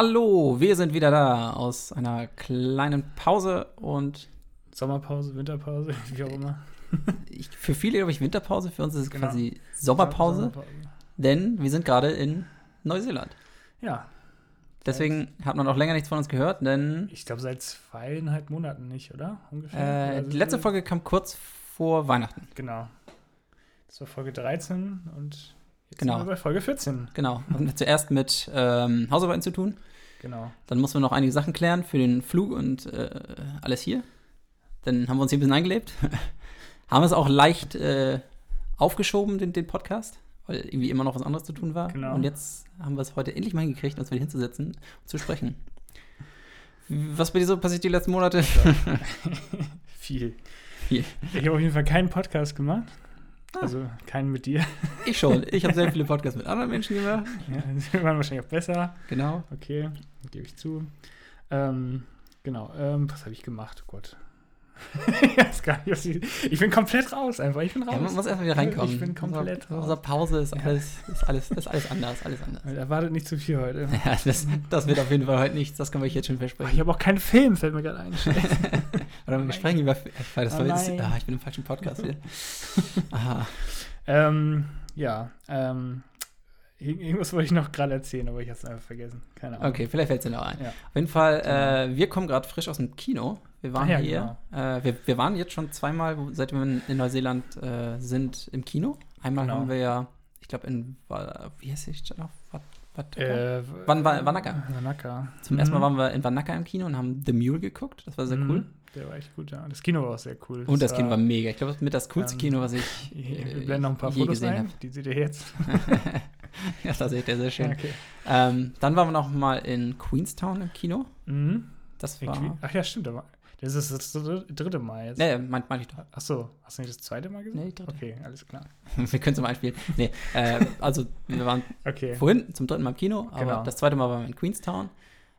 Hallo, wir sind wieder da aus einer kleinen Pause und Sommerpause, Winterpause, wie auch immer. ich, für viele, glaube ich, Winterpause, für uns ist es Genau. quasi Sommerpause, Sommerpause. denn wir sind gerade in Neuseeland. Ja, Deswegen hat man auch länger nichts von uns gehört, denn ich glaube seit zweieinhalb Monaten nicht, oder? Ungefähr. äh, Also die letzte Folge kam kurz vor Weihnachten. Genau. Das war Folge 13 und jetzt Genau. sind wir bei Folge 14. Genau, hatten wir zuerst mit ähm, Hausarbeiten zu tun. Genau. Dann mussten wir noch einige Sachen klären für den Flug und äh, alles hier. Dann haben wir uns hier ein bisschen eingelebt. haben es auch leicht äh, aufgeschoben, den, den Podcast, weil irgendwie immer noch was anderes zu tun war. Genau. Und jetzt haben wir es heute endlich mal hingekriegt, uns wieder hinzusetzen und zu sprechen. Was bei dir so passiert die letzten Monate? Viel. Viel. Ich habe auf jeden Fall keinen Podcast gemacht. Ah. Also keinen mit dir. Ich schon. Ich habe sehr viele Podcasts mit anderen Menschen gemacht. Ja, die waren wahrscheinlich auch besser. Genau. Okay, gebe ich zu. Ähm, genau. Ähm, was habe ich gemacht? Oh Gott. ich gar nicht, ich, ich bin komplett raus einfach. Ich bin raus. Ja, man muss erstmal wieder reinkommen. Ich bin komplett Unser, raus. unser Pause ist Ja. alles, ist alles, ist alles anders, alles anders. Erwartet nicht zu viel heute. Ja, das, das wird auf jeden Fall heute nichts, das kann man euch jetzt schon versprechen. ich habe auch keinen Film, fällt mir gerade ein. Oder wir sprechen über. Weiß, das Oh war jetzt, ah, ich bin im falschen Podcast hier. Aha. ähm, ja, ähm, ir- irgendwas wollte ich noch gerade erzählen, aber ich habe es einfach vergessen. Keine Ahnung. Okay, vielleicht fällt es dir noch ein. Ja. Auf jeden Fall, Genau. äh, wir kommen gerade frisch aus dem Kino. Wir waren Ah ja, hier. Äh, wir, wir waren jetzt schon zweimal, seit wir in, Neuseeland äh, sind, im Kino. Einmal Genau. haben wir ja, ich glaube, in. Wie heißt die Stadt noch? Äh, Wanaka? Wanaka. Zum ersten Mal waren wir in Wanaka im Kino und haben The Mule geguckt. Das war sehr Mhm. cool. Der war echt gut, ja. Das Kino war auch sehr cool. Und das Kino war mega. Ich glaube, das ist mit das coolste ähm, Kino, was ich Wir äh, blenden noch ein paar je Fotos gesehen habe. Die seht ihr jetzt. ja, das seht ihr sehr schön. Okay. Ähm, dann waren wir noch mal in Queenstown im Kino. Mhm. Das In war. Queen- Ach ja, stimmt. Das ist das dritte, Mal jetzt. Nee, mein, mein ich doch. Ach so, hast du nicht das zweite Mal gesagt? Nee, dritte. Okay, alles klar. Wir können es mal einspielen. Nee, äh, also wir waren Okay. vorhin zum dritten Mal im Kino, aber Genau. das zweite Mal waren wir in Queenstown.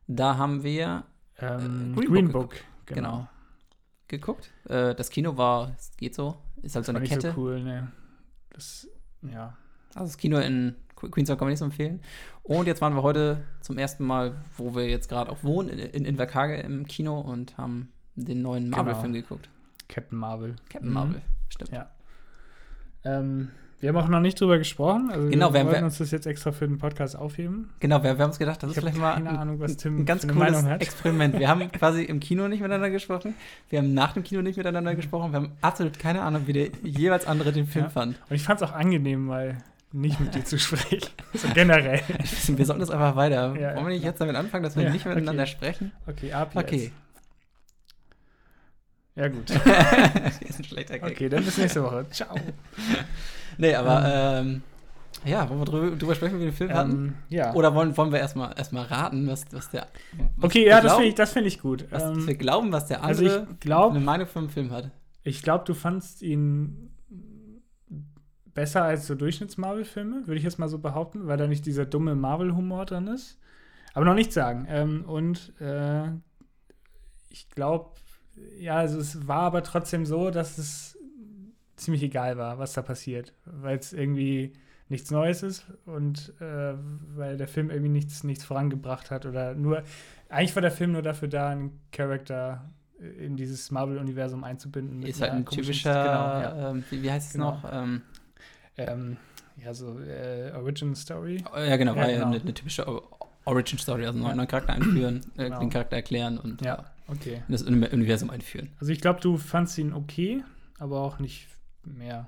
Da haben wir Ähm, Green Green, Book Book, genau. Geguckt. Äh, das Kino war, es geht so, ist halt so War eine Kette. so cool, ne. Das, ja. Also das Kino in Que- Queenstown kann man nicht so empfehlen. Und jetzt waren wir heute zum ersten Mal, wo wir jetzt gerade auch wohnen, in, in Invercarge im Kino und haben den neuen Marvel-Film geguckt. Captain Marvel. Captain Mhm. Marvel, stimmt. Ja. Ähm, wir haben auch noch nicht drüber gesprochen. Also Genau, wir wir- uns das jetzt extra für den Podcast aufheben. Genau, wir, wir haben uns gedacht, das Ich ist vielleicht mal keine ein, Ahnung, was Tim ein ganz cooles. Experiment. Wir haben quasi im Kino nicht miteinander gesprochen, wir haben nach dem Kino nicht miteinander gesprochen, wir haben absolut keine Ahnung, wie der jeweils andere den Film Ja. fand. Und ich fand es auch angenehm, mal nicht mit dir zu sprechen. So generell. Wir sollten das einfach weiter. Ja, Wollen wir nicht jetzt damit anfangen, dass wir Ja, nicht miteinander okay. sprechen? Okay, ab jetzt. Okay. Ja, gut. ist ein schlechter Gag. Okay, dann bis nächste Woche. Ciao. Nee, aber ähm, ja, wollen wir drüber, drüber sprechen, wie wir den Film? Ähm, ja. Oder wollen, wollen wir erstmal erstmal raten, was, was der. Was okay, ja, das finde ich, das find ich gut. Was Ähm, wir glauben, was der also andere ich glaube, eine Meinung vom Film hat. Ich glaube, du fandst ihn besser als so Durchschnitts-Marvel-Filme, würde ich jetzt mal so behaupten, weil da nicht dieser dumme Marvel-Humor drin ist. Aber noch nicht sagen. Ähm, und äh, ich glaube, ja, also es war aber trotzdem so, dass es ziemlich egal war, was da passiert, weil es irgendwie nichts Neues ist und äh, weil der Film irgendwie nichts, nichts vorangebracht hat oder nur, eigentlich war der Film nur dafür da, einen Charakter in dieses Marvel-Universum einzubinden. Ist halt ein typischer, Genau, ja. ähm, wie, wie heißt es Genau. noch? Ähm, Ähm, ja, so äh, Origin Story. ja, genau, Ja, genau. eine, eine typische Origin Story, also einen neuen Charakter einführen, äh, Genau. den Charakter erklären und Ja. Okay. das Uni- Universum einführen. Also ich glaube, du fandst ihn okay, aber auch nicht mehr.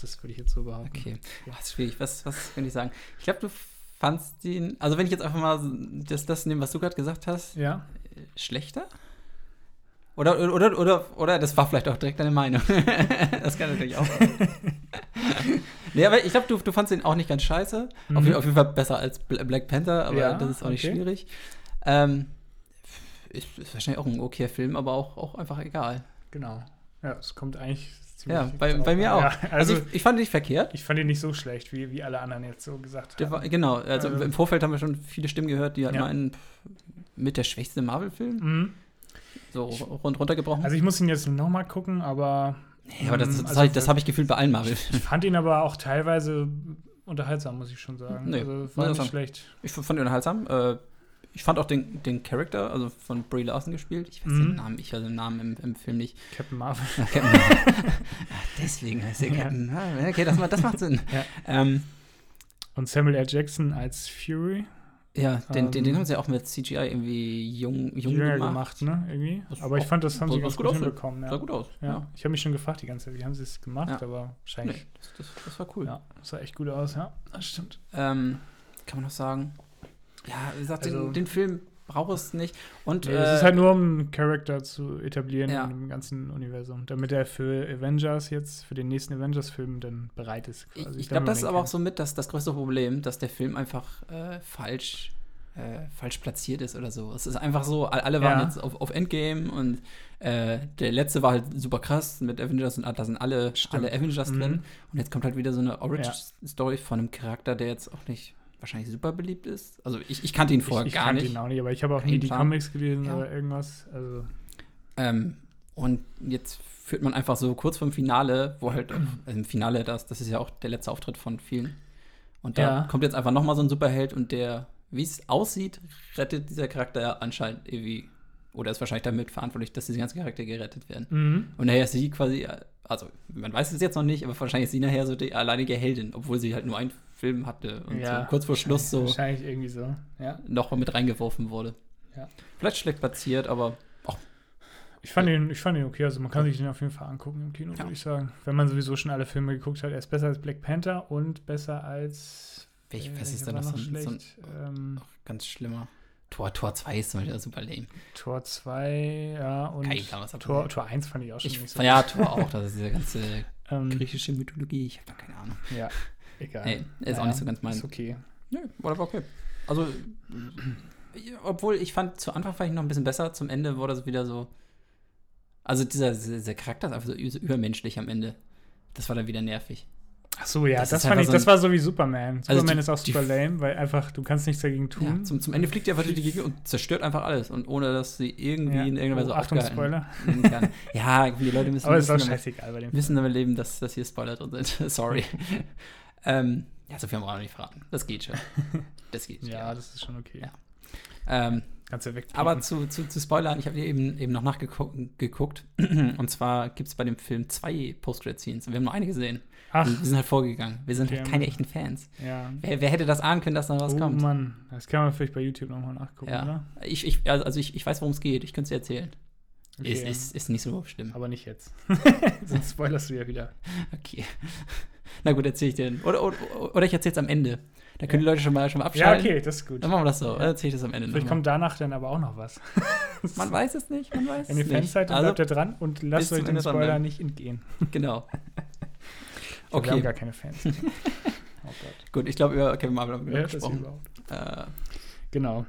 Das würde ich jetzt so behaupten. Okay, das ist schwierig. Was, was kann ich sagen? Ich glaube, du fandst ihn, also wenn ich jetzt einfach mal das, das nehme, was du gerade gesagt hast, Ja. äh, schlechter? Oder, oder, oder, oder, das war vielleicht auch direkt deine Meinung. das kann natürlich auch sein. nee, aber ich glaube, du, du fandst ihn auch nicht ganz scheiße. Auf, Mhm. auf jeden Fall besser als Bla- Black Panther, aber Ja, das ist auch nicht okay. schwierig. Ähm, ist, ist wahrscheinlich auch ein okayer Film, aber auch, auch einfach egal. Genau. Ja, es kommt eigentlich Ja, bei, bei mir auch. Ja, also, also, ich, ich fand ihn nicht verkehrt. ich fand ihn nicht so schlecht, wie, wie alle anderen jetzt so gesagt haben. war, genau, also Also- im Vorfeld haben wir schon viele Stimmen gehört, die halt Ja. meinen, mit der schwächste Marvel-Film, Mhm. so rund, runtergebrochen. Also ich muss ihn jetzt nochmal gucken, aber ja, aber das, mm, das, also habe ich, das für- hab ich gefühlt bei allen Marvel. ich fand ihn aber auch teilweise unterhaltsam, muss ich schon sagen. Nee, also war nicht schlecht. Ich fand ihn unterhaltsam. Äh, ich fand auch den, den Charakter, also von Brie Larson gespielt. Ich weiß Mhm. den Namen, ich weiß den Namen im, im Film nicht. Captain Marvel. Captain Marvel. Ach, Deswegen heißt er Ja. Captain Marvel. Okay, das, macht- das macht Sinn. Ja. Ähm, Und Samuel L. Jackson als Fury. ja, den, den, den Ähm, haben sie auch mit CGI irgendwie jung, jung Jünger gemacht. gemacht, ne? Irgendwie. Das Aber ich fand, das haben sah- sie sah ganz gut gut aus. hinbekommen. Sah Ja. gut aus. Ja. Ich habe mich schon gefragt die ganze Zeit, wie haben sie es gemacht, Ja. aber Nee, wahrscheinlich. das, das, das war cool. Ja, das sah echt gut aus, ja. Das stimmt. Ähm, kann man noch sagen? Ja, wie gesagt, Also- den, den Film braucht es nicht. Und Nee, äh, es ist halt nur, um einen Charakter zu etablieren Ja. in dem ganzen Universum, damit er für Avengers jetzt, für den nächsten Avengers-Film dann bereit ist. ich, quasi, ich damit glaube, das ist aber auch so mit das, das größte Problem, dass der Film einfach äh, falsch, äh, falsch platziert ist oder so. Es ist einfach so, all- alle waren Ja. jetzt auf, auf Endgame und äh, der letzte war halt super krass mit Avengers und da sind alle, Stimmt. alle Avengers Mhm. drin. Und jetzt kommt halt wieder so eine Ja. Origin-Story von einem Charakter, der jetzt auch nicht wahrscheinlich super beliebt ist. Also ich, ich kannte ihn vorher ich, ich gar kannte nicht. ihn auch nicht, aber ich habe auch nie die Plan. Comics gelesen Ja. oder irgendwas. Also, Ähm, und jetzt führt man einfach so kurz vorm Finale, wo halt also im Finale, das, das ist ja auch der letzte Auftritt von vielen. Und da Ja. kommt jetzt einfach noch mal so ein Superheld und der, wie es aussieht, rettet dieser Charakter ja anscheinend irgendwie, oder ist wahrscheinlich damit verantwortlich, dass diese ganzen Charakter gerettet werden. mhm. Und nachher ist sie quasi, also man weiß es jetzt noch nicht, aber wahrscheinlich ist sie nachher so die alleinige Heldin, obwohl sie halt nur einen Film hatte und Ja. so kurz vor Schluss so Wahrscheinlich irgendwie so, ja. noch mal mit reingeworfen wurde. Ja. Vielleicht schlecht platziert, aber Ich fand, ihn, ich fand ihn okay, also man kann sich den auf jeden Fall angucken im Kino, Ja. würde ich sagen. Wenn man sowieso schon alle Filme geguckt hat. Er ist besser als Black Panther und besser als. welch, äh, was ist war noch so ein, so ein schlecht? ähm, ganz schlimmer. Tor, Tor 2 ist zum Beispiel super lame. Tor 2, ja, und Kein Plan, was da Tor. Tor 1 fand ich auch schon Ich, nicht so ja. Tor auch, das ist diese ganze Ähm, griechische Mythologie. Ich habe da keine Ahnung. ja, egal. Nee, ist auch nicht so ganz mein- Ist okay. Nö, war aber okay. Also, ja, obwohl ich fand, zu Anfang fand ich noch ein bisschen besser, zum Ende wurde es wieder so. Also, dieser, dieser Charakter ist einfach so übermenschlich am Ende. Das war dann wieder nervig. Ach so, ja, Das das, fand ich, so das war so wie Superman. Also Superman die- ist auch super lame, weil einfach, du kannst nichts dagegen tun. Ja, zum, zum Ende fliegt die einfach durch die Gegend und zerstört einfach alles. Und ohne, dass sie irgendwie Ja. in irgendeiner Weise Oh, Achtung, Spoiler. kann. Ja, die Leute müssen, Aber ist auch scheißegal bei dem müssen damit leben, dass, dass hier Spoiler drin sind. Sorry. Ähm, ja, so viel haben wir auch noch nicht verraten. Das geht schon. Das geht. Ja, das ist schon okay. Ja. Ähm, Kannst du weg. aber zu, zu, zu Spoilern, ich habe eben, eben noch nachgeguckt. geguckt. Und zwar gibt es bei dem Film zwei Post-Credit-Scenes. Wir haben nur eine gesehen. Ach, Und wir sind halt vorgegangen. Wir sind Okay. halt keine echten Fans. ja. Wer, wer hätte das ahnen können, dass da was oh kommt? Mann, das kann man vielleicht bei YouTube nochmal nachgucken, Ja. oder? Ich, ich, also also ich, ich weiß, worum es geht. Ich könnte es dir erzählen. Okay. Ist, ist, ist nicht so schlimm. Aber nicht jetzt. Sonst spoilerst du ja wieder. Okay. Na gut, erzähle ich dir. Oder, oder, oder ich erzähle es am Ende. Da können die Ja. Leute schon mal, schon mal Ja, abschalten. okay, das ist gut. Dann machen wir das so. Dann erzähle ich das am Ende Vielleicht kommt danach dann aber auch noch was. Man weiß es nicht, man weiß Wenn ihr es Fans nicht. seid, dann Also, bleibt ihr dran und lasst euch den Spoiler dranbleiben. nicht entgehen. genau. Wir haben Okay, gar keine Fans. oh Gott. gut. Ich glaube, über Kevin Marvel haben wir Ja, genug das gesprochen. überhaupt. Äh, Genau.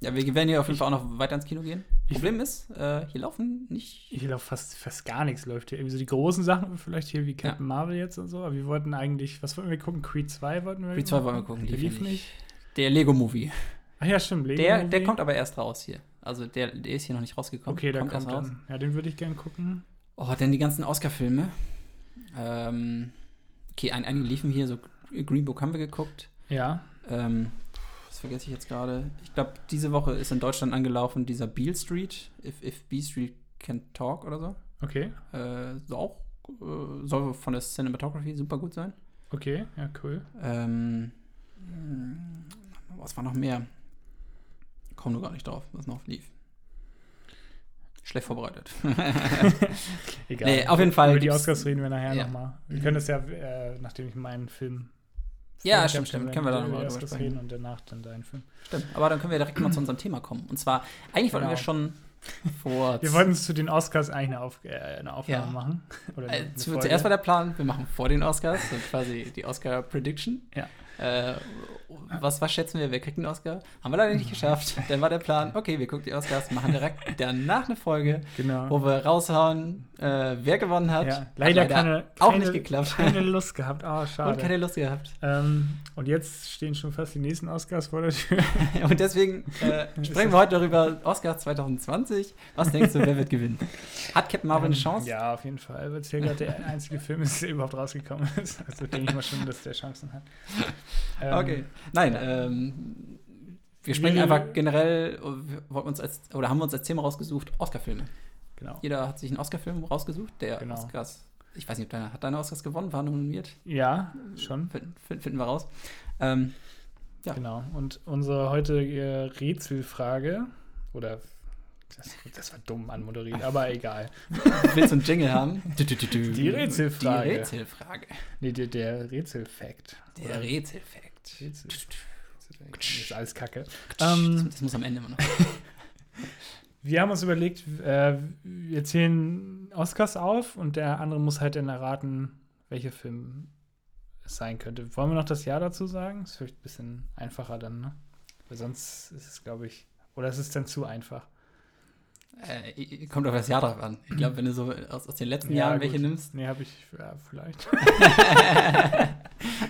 Ja, wir werden hier auf jeden Fall auch noch weiter ins Kino gehen. Ich- Problem ist, äh, hier laufen nicht. Ich glaube, fast, fast gar nichts läuft hier. Irgendwie so die großen Sachen, vielleicht hier wie Captain Marvel jetzt und so, aber wir wollten eigentlich, was wollten wir gucken? Creed 2 wollten wir Creed 2 wollen wir gucken, Der lief nicht. Der Lego-Movie. Ach ja, stimmt. Lego Der, Movie. der kommt aber erst raus hier. Also der, der ist hier noch nicht rausgekommen. Okay, der kommt, erst dann. Ja, den würde ich gerne gucken. Oh, denn die ganzen Oscar-Filme. Ähm, okay, ein, einige liefen hier, so Green Book haben wir geguckt. Ja. Ähm, was vergesse ich jetzt gerade? Ich glaube, diese Woche ist in Deutschland angelaufen dieser Beale Street, If, If B Street Can Talk oder so. Okay. Äh, so auch, äh, soll von der Cinematography super gut sein. Okay, ja, cool. Ähm, mh, was war noch mehr? Komm nur gar nicht drauf, was noch lief. Schlecht vorbereitet. Egal. Nee, auf jeden Fall Über die Oscars reden wir nachher Ja. nochmal. Wir können das ja, äh, nachdem ich meinen Film. Ja, stimmt, stimmt. Können wir da über noch die mal Oscars drüber reden sprechen. und danach dann deinen Film. Stimmt. Aber dann können wir direkt mal zu unserem Thema kommen. Und zwar, eigentlich wollten wir Genau. schon vor. Wir wollten zu den Oscars eigentlich eine, Auf äh, eine Aufnahme Ja. machen. Oder Äh, eine zu, Folge. zuerst war der Plan, wir machen vor den Oscars, so quasi die Oscar Prediction. Ja. Äh, was, was schätzen wir, wer kriegt einen Oscar? Haben wir leider nicht geschafft. Dann war der Plan, okay, wir gucken die Oscars, machen direkt danach eine Folge, Genau. wo wir raushauen, äh, wer gewonnen hat. Ja, Hat leider, keine, auch keine, nicht geklappt. keine Lust gehabt. Ah, schade. Und keine Lust gehabt. ähm, und jetzt stehen schon fast die nächsten Oscars vor der Tür. Und deswegen äh, sprechen wir heute darüber, Oscars 2020. Was denkst du, wer wird gewinnen? Hat Captain Marvel eine Ähm, Chance? Ja, auf jeden Fall, weil es hier gerade der einzige Film ist, der überhaupt rausgekommen ist. Also denke ich mal schon, dass der Chancen hat. Ähm, Okay. Nein, ähm, Wir sprechen einfach generell, wir wollten uns als, oder haben wir uns als Thema rausgesucht, Oscar-Filme. Genau. Jeder hat sich einen Oscar-Film rausgesucht, der Genau. Oscars, ich weiß nicht, ob deiner, hat deine Oscars gewonnen, war nominiert? Ja, schon. Finden, finden, finden wir raus. Ähm, Ja. Genau. Und unsere heutige Rätselfrage, oder das, das war dumm anmoderiert, aber egal. willst du einen Jingle haben? Die Rätselfrage. Die Rätselfrage. Nee, der, der Rätselfakt. Der Rätselfakt. Rätsel. Das ist alles Kacke. Das, Ähm, das muss am Ende immer noch. Wir haben uns überlegt, äh, wir zählen Oscars auf und der andere muss halt dann erraten, welcher Film es sein könnte. Wollen wir noch das Jahr dazu sagen? Das ist vielleicht ein bisschen einfacher dann, ne? Weil sonst ist es, glaube ich, oder ist es dann zu einfach? Äh, kommt auf das Jahr drauf an. Ich glaube, wenn du so aus, aus den letzten Ja, Jahren welche gut. nimmst, Nee, habe ich ja, vielleicht.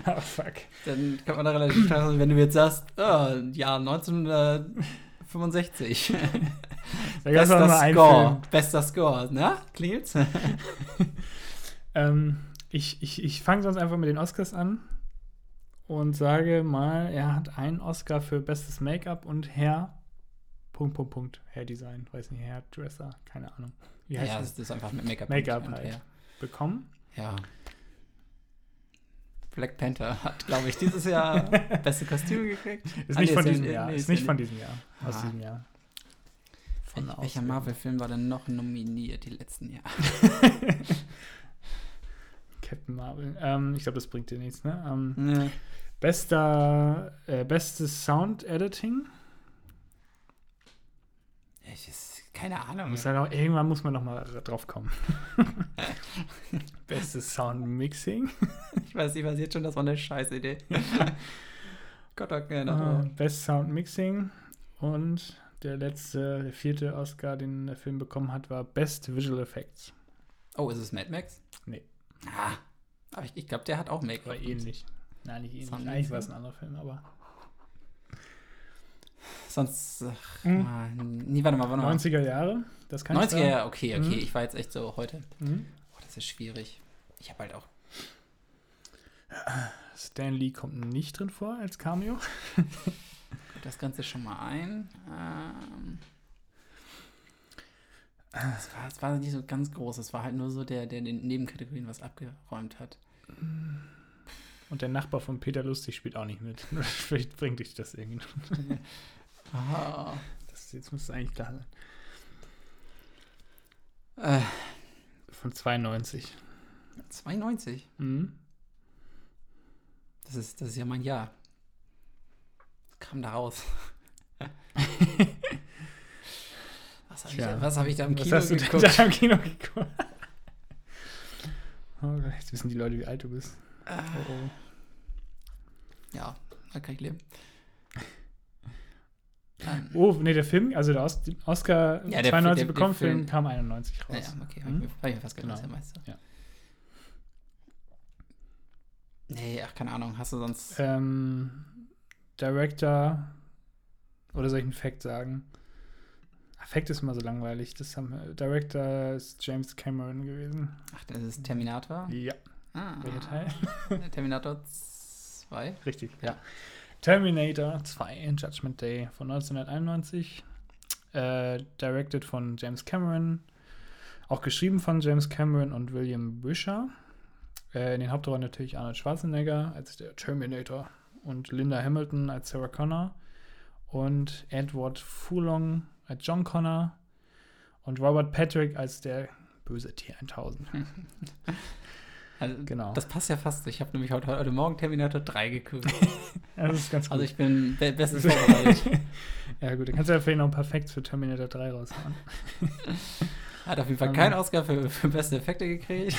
oh, fuck. dann kann man da relativ klar sein, wenn du jetzt sagst, oh, Jahr 1965. Da Bester Score. Bester Score. Na, klingelt's? Ähm, ich ich, ich fange sonst einfach mit den Oscars an und sage mal, er hat einen Oscar für bestes Make-up und Hair. Punkt, Punkt, Punkt. Hair-Design. Weiß nicht, Hairdresser. Keine Ahnung. Wie heißt ja, das? das ist einfach mit Make-up. Make-up halt. Hair. Bekommen. Ja. Black Panther hat, glaube ich, dieses Jahr beste Kostüme gekriegt. Ist Ah, nicht nee, von ja- diesem Jahr. nee, Ist nicht ja von diesem Jahr. Aus Ah. diesem Jahr. Von Wel- Welcher. Marvel-Film war denn noch nominiert die letzten Jahre? Captain Marvel. Ähm, ich glaube, das bringt dir nichts, ne? Ähm, Ne. bester, äh, bestes Sound-Editing. Ich ist, keine Ahnung. Muss halt auch, irgendwann muss man noch mal drauf kommen. bestes Sound-Mixing. Ich weiß, ich weiß jetzt schon, das war eine scheiß Idee. Gott, Äh, Ahnung. Best Sound Mixing und der letzte, der vierte Oscar, den der Film bekommen hat, war Best Visual Effects. Oh, ist es Mad Max? Nee. Ah, aber ich, ich glaube, der hat auch Make-up. War ähnlich. Nein, nicht ähnlich. Eigentlich war es ein anderer Film, aber. Sonst, ach, Hm. ah, nee, warte mal, warte mal. 90er Jahre, das kann ich 90er, sagen. ja, okay, okay. Mhm. Ich war jetzt echt so heute. Mhm. Oh, das ist schwierig. Ich habe halt auch. Stan Lee kommt nicht drin vor als Cameo. das Ganze schon mal ein. Ähm, es, war, war nicht so ganz groß. Es war halt nur so der, der den Nebenkategorien was abgeräumt hat. Und der Nachbar von Peter Lustig spielt auch nicht mit. Vielleicht bringt dich das irgendwie. noch. Ah. Das, jetzt müsste eigentlich klar sein. Äh, Von 92. 92. Mhm. Das ist, das ist ja mein Jahr. Was kam da raus? was habe ich, was hab ich da im Was Kino hast du denn geguckt? da im Kino geguckt? Oh jetzt wissen die Leute, wie alt du bist. Äh, Oh, oh. ja, da kann ich leben. Ähm, Oh, nee, der Film, also der Os Oscar Ja, der- 92 der- der bekommen, Film Film- kam 91 raus. naja, okay, Hm? ich, mir- hab ich mir fast gedacht, Genau. der Meister. Ja. Nee, ach, keine Ahnung, hast du sonst. Ähm, Director, oder soll ich einen Fact sagen? Ah, Fact ist immer so langweilig. Das haben, wir- Director ist James Cameron gewesen. Ach, das ist Terminator. Ja, Ah, welcher Teil? Terminator 2. Richtig, ja. Terminator 2, Judgment Day von 1991. Äh, directed von James Cameron. Auch geschrieben von James Cameron und William Wisher. Äh, in den Hauptrollen natürlich Arnold Schwarzenegger als der Terminator und Linda Hamilton als Sarah Connor und Edward Furlong als John Connor und Robert Patrick als der böse T1000. Also, Genau. Das passt ja fast. Ich habe nämlich heute, heute Morgen Terminator 3 geguckt. Das ist ganz gut. Also ich bin be bestens vorbereitet. ja gut, dann kannst du ja vielleicht noch ein paar Facts für Terminator 3 raushauen. Hat auf jeden Fall Ähm. keinen Oscar für, für beste Effekte gekriegt.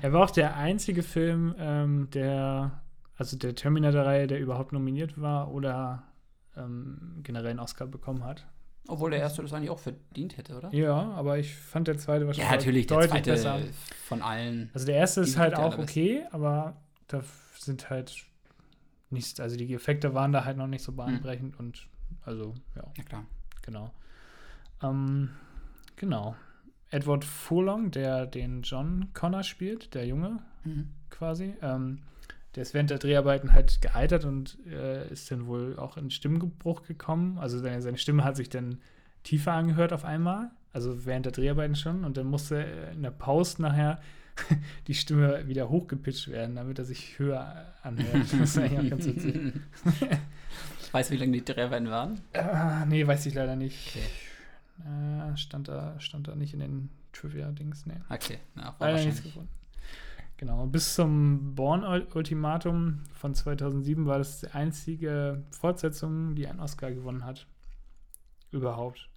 Er war auch der einzige Film, ähm, der, also der Terminator-Reihe, der überhaupt nominiert war oder ähm, generell einen Oscar bekommen hat. Obwohl der erste das eigentlich auch verdient hätte, oder? Ja, aber ich fand der zweite Ja, wahrscheinlich natürlich, der deutlich zweite besser. von allen. Also der erste ist halt ja auch okay, aber da sind halt nicht, also die Effekte waren da halt noch nicht so Hm. bahnbrechend und also, ja, Ja, klar. genau. Ähm, genau. Edward Furlong, der den John Connor spielt, der Junge, Mhm. quasi. Ähm, der ist während der Dreharbeiten halt gealtert und äh, ist dann wohl auch in Stimmbruch gekommen. Also seine, seine Stimme hat sich dann tiefer angehört auf einmal, also während der Dreharbeiten schon. Und dann musste in der Pause nachher die Stimme wieder hochgepitcht werden, damit er sich höher anhört. Das ist eigentlich auch ganz witzig. weißt du, wie lange die Dreharbeiten waren? Ah, nee, weiß ich leider nicht. Okay. Äh, stand, da, stand da nicht in den Trivia-Dings, nee. Okay, ja, leider nichts gefunden. Genau, bis zum Born-Ultimatum von 2007 war das die einzige Fortsetzung, die einen Oscar gewonnen hat. Überhaupt.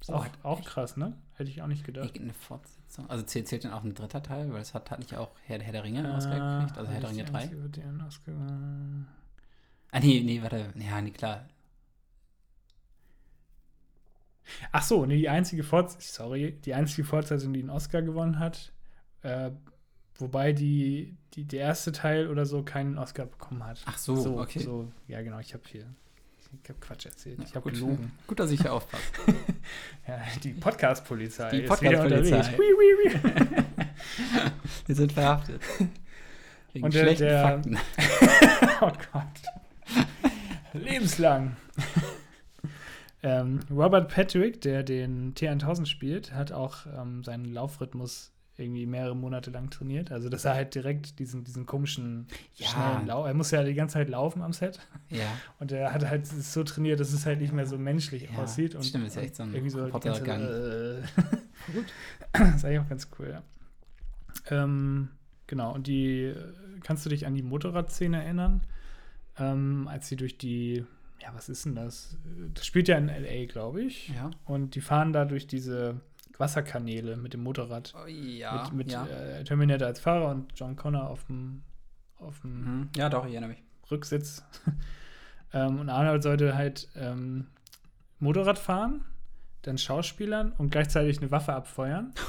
Ist oh, auch, auch krass, ne? Hätte ich auch nicht gedacht. Eine Fortsetzung. Also zählt, zählt dann auch ein dritter Teil, weil es hat, hat nicht auch Herr, Herr der Ringe einen Oscar gekriegt, also Herr der Ringe 3. Oscar, ah, nee, nee, warte. Ja, nee, klar. Ach so, nee, die einzige Fortsetzung, sorry, die einzige Fortsetzung, die einen Oscar gewonnen hat, äh, Wobei die, die, der erste Teil oder so keinen Oscar bekommen hat. Ach so, so okay. So, ja, genau, ich habe hier. Ich habe Quatsch erzählt. Ja, ich habe gelogen. Gut, dass ich hier aufpasse. ja, die Podcast-Polizei. Die Podcast-Polizei. Wir sind verhaftet. Wegen Und der, der Fakten. oh Gott. Lebenslang. ähm, Robert Patrick, der den T1000 spielt, hat auch ähm, seinen Laufrhythmus irgendwie mehrere Monate lang trainiert. Also, dass er halt direkt diesen, diesen komischen, ja. schnellen Lauf. Er muss ja die ganze Zeit laufen am Set. Ja. Und er hat halt so trainiert, dass es halt nicht mehr so menschlich ja. aussieht. Und, Stimmt, ist echt so ein irgendwie so ganze. Äh, Gut. das ist eigentlich auch ganz cool, ja. Ähm, genau, und die, kannst du dich an die Motorradszene erinnern? Ähm, als sie durch die, ja, was ist denn das? Das spielt ja in L.A., glaube ich. Ja. Und die fahren da durch diese Wasserkanäle mit dem Motorrad. Oh, ja. Mit, mit ja. Äh, Terminator als Fahrer und John Connor auf dem, auf dem mhm. Ja, doch, ich erinnere mich. Rücksitz. ähm, und Arnold sollte halt ähm, Motorrad fahren, dann Schauspielern und gleichzeitig eine Waffe abfeuern.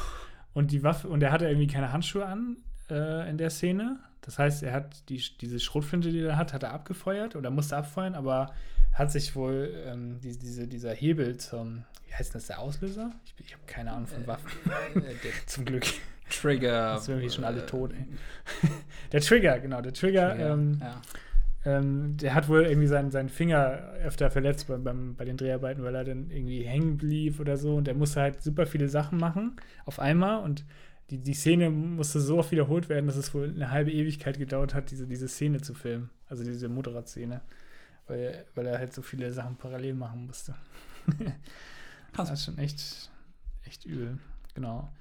Und die Waffe, und er hatte irgendwie keine Handschuhe an äh, in der Szene. Das heißt, er hat die, diese Schrotflinte, die er hat, hat er abgefeuert oder musste abfeuern, aber hat sich wohl ähm, die, diese, dieser Hebel zum, wie heißt das, der Auslöser? Ich, ich habe keine Ahnung von äh, Waffen. Äh, Zum Glück. Trigger. Das sind irgendwie schon alle tot, ey. der Trigger, genau, der Trigger, Trigger ähm, ja. ähm, der hat wohl irgendwie seinen, seinen Finger öfter verletzt bei, beim, bei den Dreharbeiten, weil er dann irgendwie hängen blieb oder so und der musste halt super viele Sachen machen auf einmal und die, die Szene musste so oft wiederholt werden, dass es wohl eine halbe Ewigkeit gedauert hat, diese, diese Szene zu filmen. Also diese Motorradszene weil, weil er halt so viele Sachen parallel machen musste. das ist schon echt, echt übel. Genau.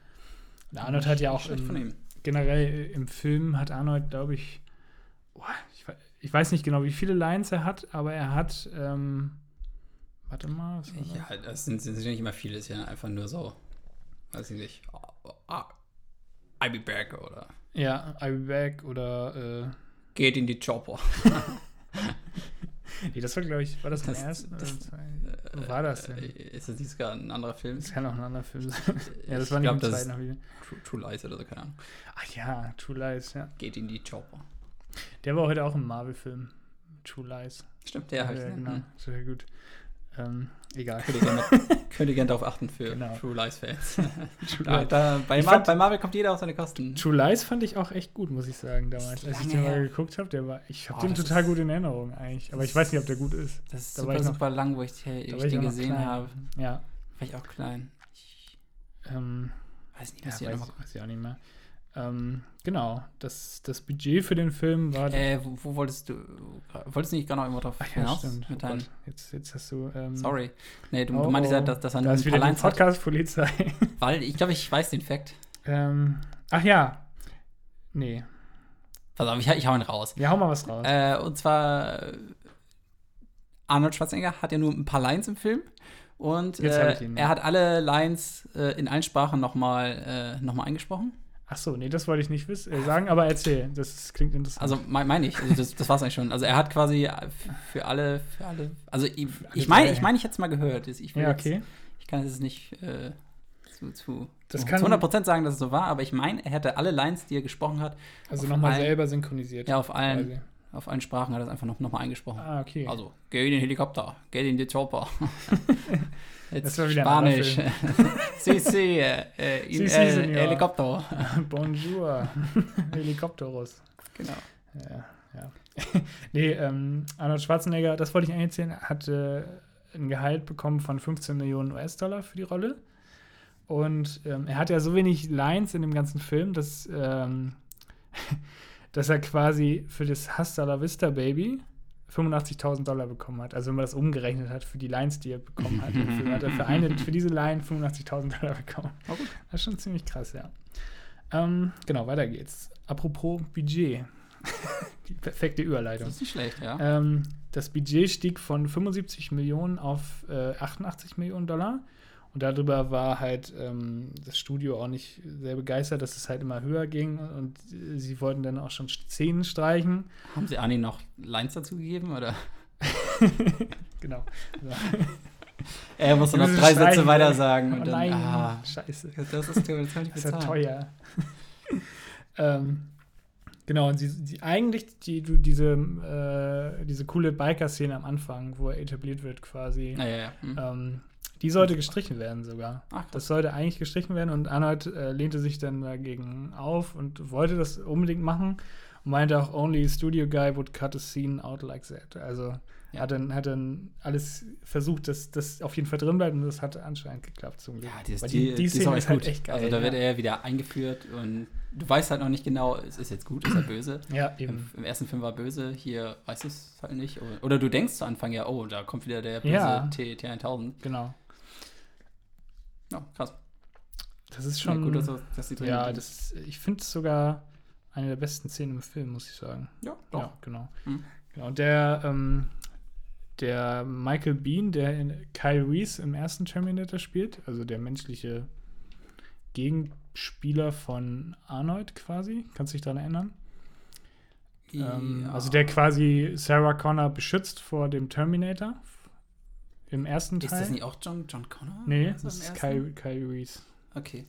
Und Arnold hat ja auch im, generell im Film hat Arnold, glaube ich, oh, ich, ich, weiß nicht genau, wie viele Lines er hat, aber er hat, ähm, warte mal. Was war ja, das sind, sind nicht immer viele, ist ja einfach nur so, weiß ich nicht, oh, oh, I'll be back oder. Ja, I'll be back oder. Äh, Geht in die Chopper. nee, das war, glaube ich, war das, das im ersten? Wo war das denn? Äh, ist das nicht sogar ein anderer Film? Das kann auch ein anderer Film sein. ja, das war nicht glaub, im zweiten wieder. True, True Lies oder so, keine Ahnung. Ach ja, True Lies, ja. Geht in die Chopper. Der war heute auch im Marvel-Film. True Lies. Stimmt, der habe ich. Genau, mhm. sehr gut. Ähm, egal. Könnt ihr, gerne, könnt ihr gerne darauf achten für genau. True Lies-Fans. da, da, bei, Mar bei, Marvel kommt jeder auf seine Kosten. True Lies fand ich auch echt gut, muss ich sagen, damals. Als ich den mal geguckt habe, ich habe oh, den total gut in Erinnerung eigentlich. Aber ich weiß nicht, ob der gut ist. Das ist da super, noch, super lang, wo ich, ich, ich den gesehen habe. Ja. War ich auch klein. Ich ähm, weiß nicht, was ja, weiß, weiß ich auch nicht mehr. Ähm, genau, das, das Budget für den Film war. Äh, wo, wo, wolltest du. Wolltest du nicht gerade noch irgendwo drauf Ach, ja, hinaus? Stimmt. Mit oh jetzt, jetzt hast du. Ähm, Sorry. Nee, du, oh, du meintest ja, dass, dass er da ist wieder die Podcast-Polizei. Weil ich glaube, ich weiß den Fakt. Ähm, ach ja. Nee. Pass auf, ich, ich hau ihn raus. Ja, hau mal was raus. Äh, und zwar. Arnold Schwarzenegger hat ja nur ein paar Lines im Film. Und äh, ihn, er hat alle Lines äh, in allen Sprachen nochmal äh, noch eingesprochen. Ach so, nee, das wollte ich nicht wissen, äh, sagen, aber erzähl. Das klingt interessant. Also meine mein ich, also das, das war es eigentlich schon. Also er hat quasi für alle, für alle, also ich, ich meine, ich meine, ich hätte es mal gehört. Ich ja, okay. Jetzt, ich kann es nicht äh, zu, zu, das zu 100% sagen, dass es so war, aber ich meine, er hätte alle Lines, die er gesprochen hat. Also nochmal selber synchronisiert. Ja, auf allen. Quasi. Auf allen Sprachen hat er es einfach nochmal noch eingesprochen. Ah, okay. Also, geh in den Helikopter, geh in die Chopper. Jetzt Spanisch. si, si, äh, in, si, si, äh, Helikopter. Bonjour. Helikopteros. Genau. Ja, ja. nee, ähm, Arnold Schwarzenegger, das wollte ich eigentlich erzählen, hat äh, ein Gehalt bekommen von 15 Millionen US-Dollar für die Rolle. Und ähm, er hat ja so wenig Lines in dem ganzen Film, dass, ähm, dass er quasi für das Hasta la Vista Baby 85.000 Dollar bekommen hat. Also wenn man das umgerechnet hat für die Lines, die er bekommen hat. Film, hat er für, eine, für diese Line 85.000 Dollar bekommen. Oh. Das ist schon ziemlich krass, ja. Ähm, genau, weiter geht's. Apropos Budget. die perfekte Überleitung. Das ist nicht schlecht, ja. Ähm, das Budget stieg von 75 Millionen auf äh, 88 Millionen Dollar. Und darüber war halt ähm, das Studio auch nicht sehr begeistert, dass es halt immer höher ging. Und äh, sie wollten dann auch schon Szenen streichen. Haben sie Anni noch Lines dazu gegeben, oder? genau. Er muss dann noch drei Sätze Streichen, weiter sagen. Oh und dann, nein, ah, scheiße. das ist teuer, das kann ich Das ist ja teuer. ähm, genau, und sie, sie, eigentlich die, du, diese, äh, diese coole Biker-Szene am Anfang, wo er etabliert wird quasi, Ja, ja, ja. Hm. ähm, die sollte gestrichen werden sogar. Ach. Das sollte eigentlich gestrichen werden und Arnold äh, lehnte sich dann dagegen auf und wollte das unbedingt machen und meinte auch, only studio guy would cut a scene out like that. Also Ja. hat, dann, hat dann alles versucht, dass das auf jeden Fall drin bleibt und das hat anscheinend geklappt zum Glück. Ja, die, ist- die, die, ist Szene auch echt gut. echt geil. also da wird ja. er wieder eingeführt und du weißt halt noch nicht genau, ist es jetzt gut, ist er böse. ja, Im, eben. Im ersten Film war er böse, hier weißt du es halt nicht. Oder, oder du denkst zu Anfang ja, oh, da kommt wieder der böse Ja. T- T1000. Genau. Ja, krass. Das ist Ja, schon. gut, dass, dass die drin ja, das, ich finde es sogar eine der besten Szenen im Film, muss ich sagen. ja, doch. Ja, genau. Mhm. genau. Und der, ähm, der Michael Bean, der in Kyle Reese im ersten Terminator spielt, also der menschliche Gegenspieler von Arnold quasi, kannst du dich daran erinnern? Ähm, Ja. Also der quasi Sarah Connor beschützt vor dem Terminator im ersten Teil. Ist das nicht auch John, John Connor? Nee, Also das ist? Kyle, Kyle Reese. Okay.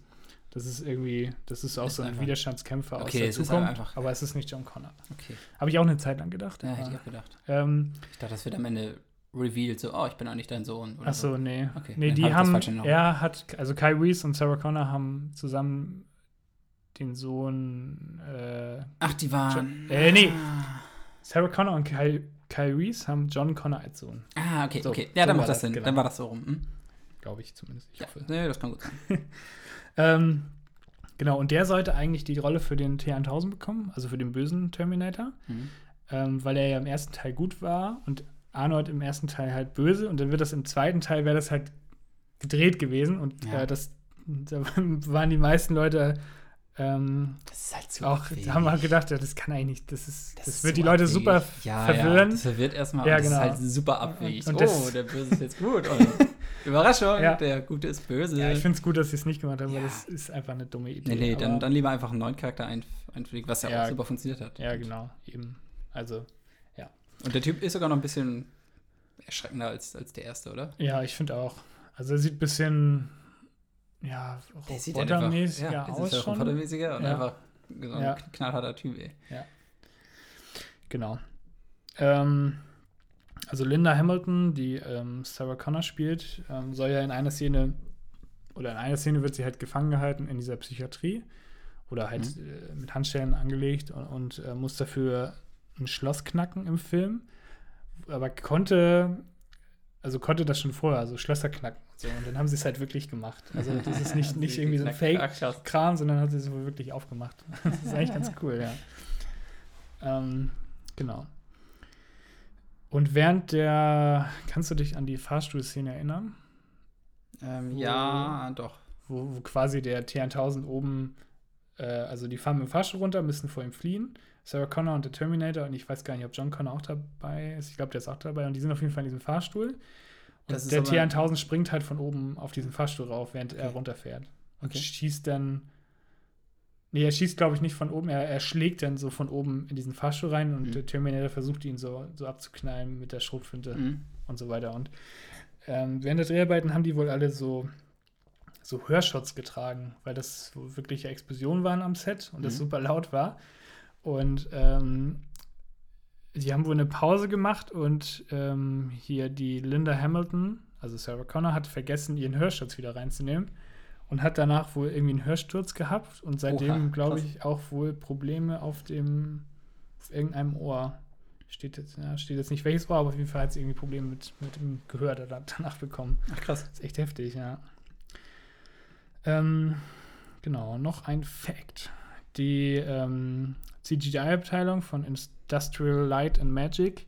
Das ist irgendwie, das ist auch Ist so ein einfach- Widerstandskämpfer aus Okay, der es ist Zukunft, einfach- aber es ist nicht John Connor. Okay. Habe ich auch eine Zeit lang gedacht. Ja, hätte aber, ich auch gedacht. ähm, Ich dachte, das wird am Ende revealed, so, oh, ich bin eigentlich dein Sohn. Oder ach so, nee. Okay, nee, die haben, er hat, also Kyle Reese und Sarah Connor haben zusammen den Sohn, äh, Ach, die waren. Äh, nee. Ah, Sarah Connor und Kyle, Kyle Reese haben John Connor als Sohn, Ah, okay, So, okay. Ja, so dann macht das das, Sinn. genau. Dann war das so rum. Hm? glaube ich zumindest. Ich Ja, hoffe. nee, das kann gut sein. Ähm, genau, und der sollte eigentlich die Rolle für den T1000 bekommen, also für den bösen Terminator. Mhm. ähm, weil er ja im ersten Teil gut war und Arnold im ersten Teil halt böse und dann wird das im zweiten Teil wäre das halt gedreht gewesen und Ja. äh, das da waren die meisten Leute ähm, Das ist halt so. auch abwegig. haben halt gedacht, ja, das kann eigentlich nicht, das ist das, ist wird die Leute abwegig. super ja, verwirren. Ja, das verwirrt erstmal. Ja, und genau. Das ist halt super abwegig. Und oh, das- der Böse ist jetzt gut. Und Überraschung, Ja. der Gute ist böse. ja, ich finde es gut, dass sie es nicht gemacht haben, Ja. weil das ist einfach eine dumme Idee. nee, nee, dann, dann lieber einfach einen neuen Charakter ein, einfliegen, was ja, Ja. auch super funktioniert hat. ja, genau, eben. Also, Und der Typ ist sogar noch ein bisschen erschreckender als, als der erste, oder? ja, ich finde auch. Also er sieht ein bisschen ja, Der sieht halt einfach, ja, der aus ist ja schon. robotermäßiger und Ja. einfach so ein Ja. knallharter Typ, ey. Genau. Ähm, also Linda Hamilton, die ähm, Sarah Connor spielt, ähm, soll ja in einer Szene, oder in einer Szene wird sie halt gefangen gehalten in dieser Psychiatrie oder halt äh, mit Handschellen angelegt und, und äh, muss dafür ein Schloss knacken im Film. Aber konnte, also konnte das schon vorher, also Schlösser knacken so. Und dann haben sie es halt wirklich gemacht. Also das ist nicht, nicht irgendwie so ein Fake. Ach, krass. Kram, sondern hat sie es wohl wirklich aufgemacht. Das ist eigentlich ganz cool, ja. Ähm, genau. Und während der, kannst du dich an die Fahrstuhlszene erinnern? Ähm, Wo- ja, doch. Wo, wo quasi der T1000 oben, äh, also die fahren mit dem Fahrstuhl runter, müssen vor ihm fliehen. Sarah Connor und der Terminator, und ich weiß gar nicht, ob John Connor auch dabei ist. Ich glaube, der ist auch dabei. Und die sind auf jeden Fall in diesem Fahrstuhl. Das der aber- T1000 springt halt von oben auf diesen Fahrstuhl rauf, während er Okay. runterfährt. Und Okay. schießt dann. Nee, er schießt, glaube ich, nicht von oben. Er, er schlägt dann so von oben in diesen Fahrstuhl rein und Mhm. der Terminator versucht ihn so, so abzuknallen mit der Schrotflinte Mhm. und so weiter. Und ähm, während der Dreharbeiten haben die wohl alle so, so Hörshots getragen, weil das so wirkliche Explosionen waren am Set und das Mhm. super laut war. Und ähm, die haben wohl eine Pause gemacht und ähm, hier die Linda Hamilton, also Sarah Connor, hat vergessen, ihren Hörschutz wieder reinzunehmen und hat danach wohl irgendwie einen Hörsturz gehabt und seitdem, glaube ich, auch wohl Probleme auf dem auf irgendeinem Ohr. Steht jetzt, ja, steht jetzt nicht welches Ohr, aber auf jeden Fall hat sie irgendwie Probleme mit, mit dem Gehör da- danach bekommen. Ach krass. Das ist echt heftig, ja. Ähm, genau, noch ein Fact. Die ähm, CGI-Abteilung von Industrial Light and Magic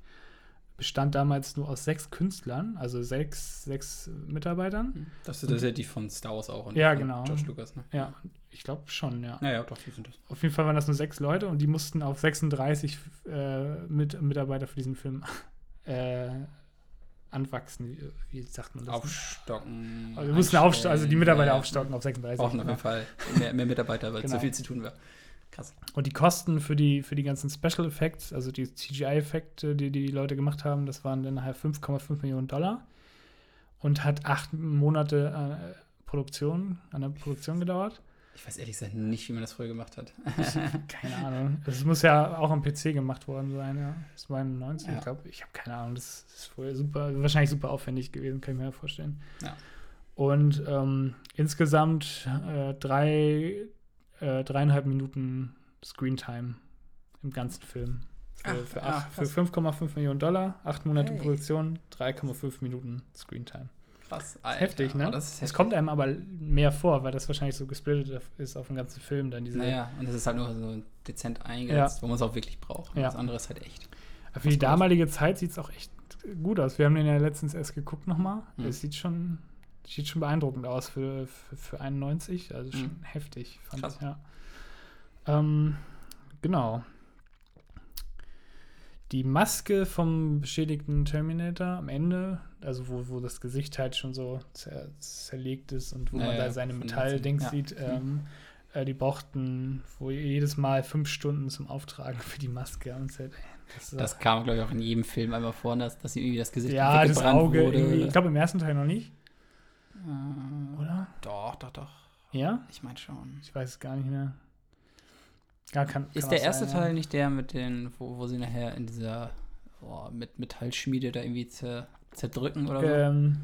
bestand damals nur aus sechs Künstlern, also sechs, sechs Mitarbeitern. Das, das ist ja die von Star Wars auch. Und Ja, genau. George Lucas, ne? Ja, ich glaube schon, ja. Naja, doch, die sind das. Auf jeden Fall waren das nur sechs Leute und die mussten auf 36 äh, mit, Mitarbeiter für diesen Film äh, anwachsen. Wie, wie sagt man das? Aufstocken. Also wir mussten aufstocken, also die Mitarbeiter aufstocken auf 36. Brauchen auf ja. jeden Fall mehr, mehr Mitarbeiter, weil Genau. zu viel zu tun wäre. Krass. Und die Kosten für die, für die ganzen Special Effects, also die CGI-Effekte, die die Leute gemacht haben, das waren dann nachher 5,5 Millionen Dollar und hat acht Monate äh, Produktion, an der Produktion gedauert. Ich weiß ehrlich gesagt nicht, wie man das früher gemacht hat. Keine Ahnung. Es muss ja auch am PC gemacht worden sein, ja. Das war 90, Ja. ich glaube. Ich habe keine Ahnung. Das ist vorher super, wahrscheinlich super aufwendig gewesen, kann ich mir ja vorstellen. Ja. Und ähm, insgesamt äh, drei, äh, dreieinhalb Minuten Screentime im ganzen Film. Für, Ach, für, für krass. 5,5 Millionen Dollar, acht Monate Hey. Produktion, 3,5 Minuten Screentime. Krass. Heftig, ne? Das ist Es heftig. kommt einem aber mehr vor, weil das wahrscheinlich so gesplittet ist auf den ganzen Film, dann diese Naja, und das ist halt nur so dezent eingesetzt, wo man es auch wirklich braucht. Ja. Das andere ist halt echt. Aber für die damalige Zeit sieht es auch echt gut aus. Wir haben den ja letztens erst geguckt nochmal. Mhm. Es sieht schon, sieht schon beeindruckend aus für, für, für 91. Also schon Mhm. heftig, fand Krass. ich, ja. Ähm, genau. Die Maske vom beschädigten Terminator am Ende, also wo, wo das Gesicht halt schon so zer, zerlegt ist und wo Ja, man ja, da seine Metalldings ja. sieht, ähm, äh, die brauchten wohl jedes Mal fünf Stunden zum Auftragen für die Maske. Und es hat- das Das kam, glaube ich, auch in jedem Film einmal vor, dass, dass ihm irgendwie das Gesicht ja, das Auge. wurde. Ich glaube, im ersten Teil noch nicht, Äh, oder? Doch, doch, doch. Ja? Ich meine schon. Ich weiß es gar nicht mehr. Gar kann, kann Ist der erste sein, Teil ja. nicht der mit den, wo, wo sie nachher in dieser boah, mit Metallschmiede da irgendwie zer, zerdrücken oder so? Ähm,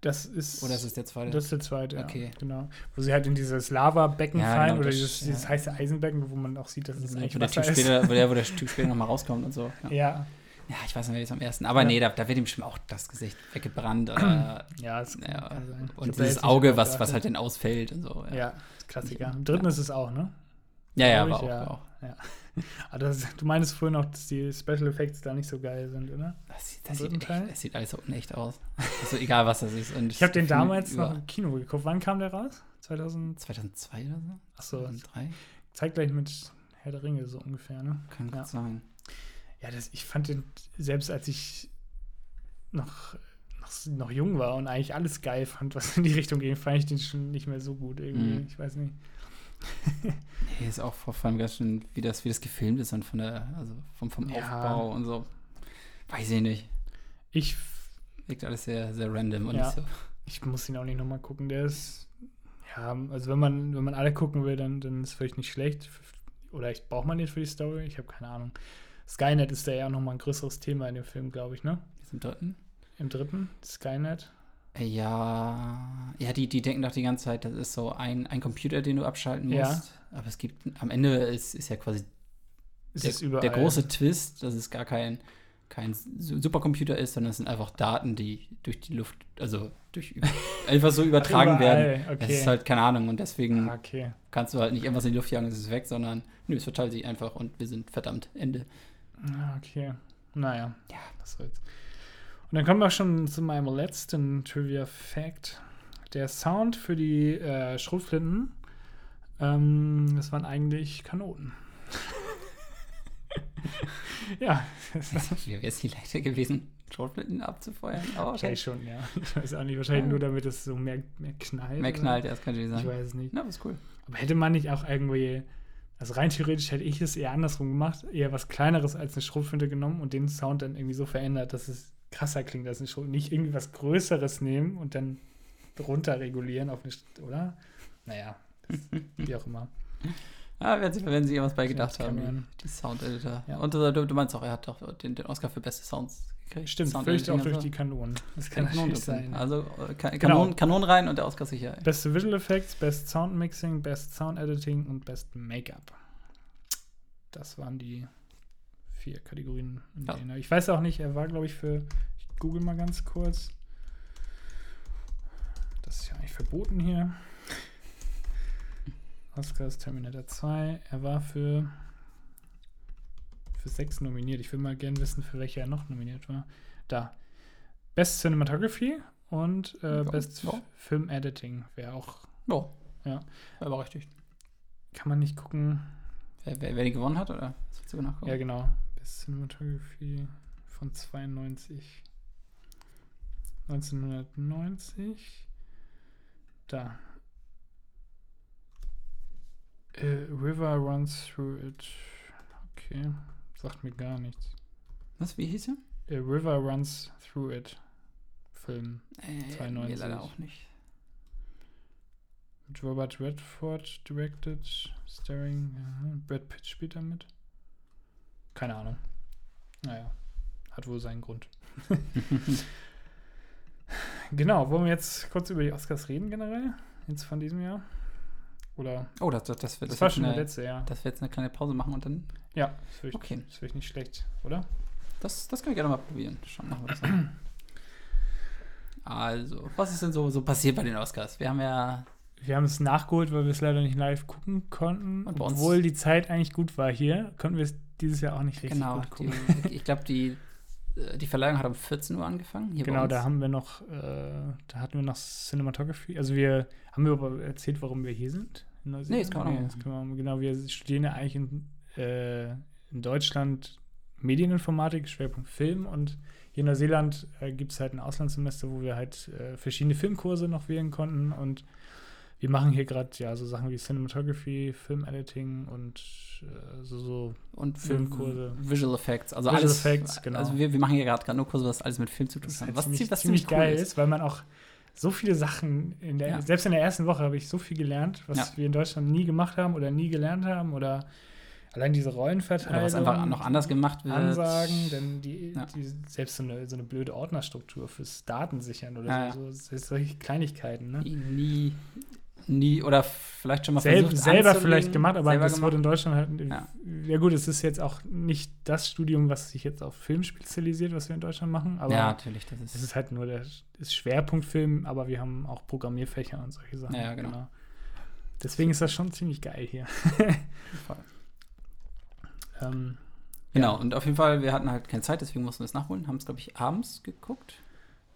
das ist. oder ist es der zweite? das ist der zweite, ja. Okay. Genau. Wo sie halt in dieses Lavabecken Ja, fallen genau, oder das- dieses, ja. dieses heiße Eisenbecken, wo man auch sieht, dass es wo eigentlich der typ ist. später, wo der, wo der Typ später nochmal rauskommt und so. Ja. Ja, ja, ich weiß nicht, wie es am ersten. Aber Ja. nee, da, da wird ihm bestimmt auch das Gesicht weggebrannt. Oder, ja, es kann, ja, sein. Und dieses Auge, was, was halt dann ausfällt und so. Ja, Klassiker. Ja. Im dritten ist es auch, ne? ja, ja, aber auch. ja. auch. Aber das, du meinst vorhin noch, dass die Special Effects da nicht so geil sind, oder? Das, sieht- das, sieht echt, Teil? das sieht alles so unecht aus. Also egal, was das ist. Und Ich habe den damals über noch im Kino geguckt. Wann kam der raus? 2000? 2002 oder so? Achso, 2003? zeitgleich mit Herr der Ringe so ungefähr, ne? Kann Ja. gut sein. Ja, das, ich fand den, selbst als ich noch, noch, noch jung war und eigentlich alles geil fand, was in die Richtung ging, fand ich den schon nicht mehr so gut irgendwie. Mhm. Ich weiß nicht. Nee, ist auch vor allem ganz schön, wie das, wie das gefilmt ist und von der, also vom, vom Ja. Aufbau und so. Weiß ich nicht. Ich, Wirkt alles sehr, sehr random und Ja. so. ich muss ihn auch nicht nochmal gucken. Der ist, ja, also wenn man, wenn man alle gucken will, dann, dann ist es vielleicht nicht schlecht. Oder ich, braucht man den für die Story? Ich habe keine Ahnung. Skynet ist da ja auch nochmal ein größeres Thema in dem Film, glaube ich, ne? Im dritten? Im dritten, Skynet. Ja, ja, die, die denken doch die ganze Zeit, das ist so ein, ein Computer, den du abschalten musst. Ja. Aber es gibt, am Ende ist, ist ja quasi der, der große Twist, dass es gar kein, kein Su- Supercomputer ist, sondern es sind einfach Daten, die durch die Luft, also durch einfach so übertragen werden. Überall, Das Okay. ist halt keine Ahnung und deswegen Ah, okay. kannst du halt nicht irgendwas in die Luft jagen, es ist weg, sondern nö, es verteilt sich einfach und wir sind verdammt Ende. Ah, Okay. Naja. Ja. Was soll's. Und dann kommen wir schon zu meinem letzten Trivia Fact. Der Sound für die äh, Schrotflinten, ähm, das waren eigentlich Kanonen. ja, Wie wäre es nicht leichter gewesen, Schrotflinten abzufeuern? Aber okay. wahrscheinlich schon, ja. Ich weiß auch nicht, wahrscheinlich Ja. nur damit es so mehr, mehr knallt. Mehr knallt, das kann Ich sein. weiß es nicht. Na, ist cool. Aber hätte man nicht auch irgendwie, also rein theoretisch hätte ich es eher andersrum gemacht, eher was Kleineres als eine Schrotflinte genommen und den Sound dann irgendwie so verändert, dass es krasser klingt als eine Schrotflinte. Nicht irgendwie was Größeres nehmen und dann runter regulieren auf eine, oder? Naja, wie auch immer. Ah, werden sie, werden sie irgendwas bei gedacht haben, die, die Sound-Editor. Ja. Und äh, du, du meinst auch, er hat doch den, den Oscar für beste Sounds gekriegt. Stimmt, vielleicht auch durch so. die Kanonen. Das Kann natürlich sein. Also äh, Genau. Kanonen, Kanonen rein und der Oscar sicher. Beste Visual Effects, Best Sound Mixing, Best Sound Editing und Best Make-up. Das waren die vier Kategorien. in Ja. denen er- Ich weiß auch nicht, er war, glaube ich, für. Ich google mal ganz kurz. Das ist ja eigentlich verboten hier. Oscars Terminator 2. Er war für. Für sechs nominiert. Ich will mal gerne wissen, für welche er noch nominiert war. Da. Best Cinematography und äh, Ja, Best ja. Film Editing wäre auch. Ja. Ja. War berechtigt. Kann man nicht gucken. Wer, wer, wer die gewonnen hat, oder? Was willst du nachgucken? Ja, genau. Best Cinematography von 92. 1990. Da. Äh, River runs through it. Okay. Sagt mir gar nichts. Was, wie hieß er? Äh, River runs through it. Film. Äh, 92. mir leider auch nicht. Mit Robert Redford directed. Starring. Ja, Brad Pitt spielt da mit. Keine Ahnung. Naja. Hat wohl seinen Grund. genau. Wollen wir jetzt kurz über die Oscars reden generell? Jetzt von diesem Jahr? Oder? Oh, das, das, das, wird, Das, das, war schon der eine, letzte, ja. dass wir jetzt eine kleine Pause machen und dann. Ja, das finde ich, Okay. das ich nicht schlecht, oder? Das, das können wir gerne mal probieren. Schauen, machen wir das an. Also, was ist denn so, so passiert bei den Oscars? Wir haben ja. Wir haben es nachgeholt, weil wir es leider nicht live gucken konnten. Und Obwohl die Zeit eigentlich gut war hier, konnten wir es dieses Jahr auch nicht richtig genau. gut gucken. Die, ich glaube, die, äh, die Verleihung hat um 14 Uhr angefangen. Genau, da haben wir noch, äh, da hatten wir noch Cinematography. Also wir haben wir aber erzählt, warum wir hier sind. Nee, das kann man auch Genau, wir studieren ja eigentlich in, äh, in Deutschland Medieninformatik, Schwerpunkt Film und hier in Neuseeland äh, gibt es halt ein Auslandssemester, wo wir halt äh, verschiedene Filmkurse noch wählen konnten und wir machen hier gerade ja so Sachen wie Cinematography, Filmediting und äh, so, so und Filmkurse. Visual Effects. Also Visual alles. Effects, genau. Also wir, wir machen hier gerade nur Kurse, was alles mit Film zu tun hat. halt Was, ziemlich, was ziemlich ziemlich geil cool ist. weil man auch so viele Sachen in der, Ja. selbst in der ersten Woche habe ich so viel gelernt, was Ja. wir in Deutschland nie gemacht haben oder nie gelernt haben oder allein diese Rollenverteilung. Oder was einfach noch anders gemacht wird. Ansagen, denn die, Ja. die selbst so eine, so eine blöde Ordnerstruktur fürs Datensichern oder Ja, so, so, ist solche Kleinigkeiten, ne? Nie, nie, oder vielleicht schon mal Selb, versucht selber vielleicht gemacht, aber selber das gemacht. wurde in Deutschland halt. Ja. Ja. gut, es ist jetzt auch nicht das Studium, was sich jetzt auf Film spezialisiert, was wir in Deutschland machen, aber ja, natürlich, das Es ist. ist halt nur der ist Schwerpunktfilm, aber wir haben auch Programmierfächer und solche Sachen. Ja, ja, genau. Deswegen ist das schon ziemlich geil hier. voll. Ähm, Genau, und auf jeden Fall, wir hatten halt keine Zeit, deswegen mussten wir es nachholen. Haben es, glaube ich, abends geguckt.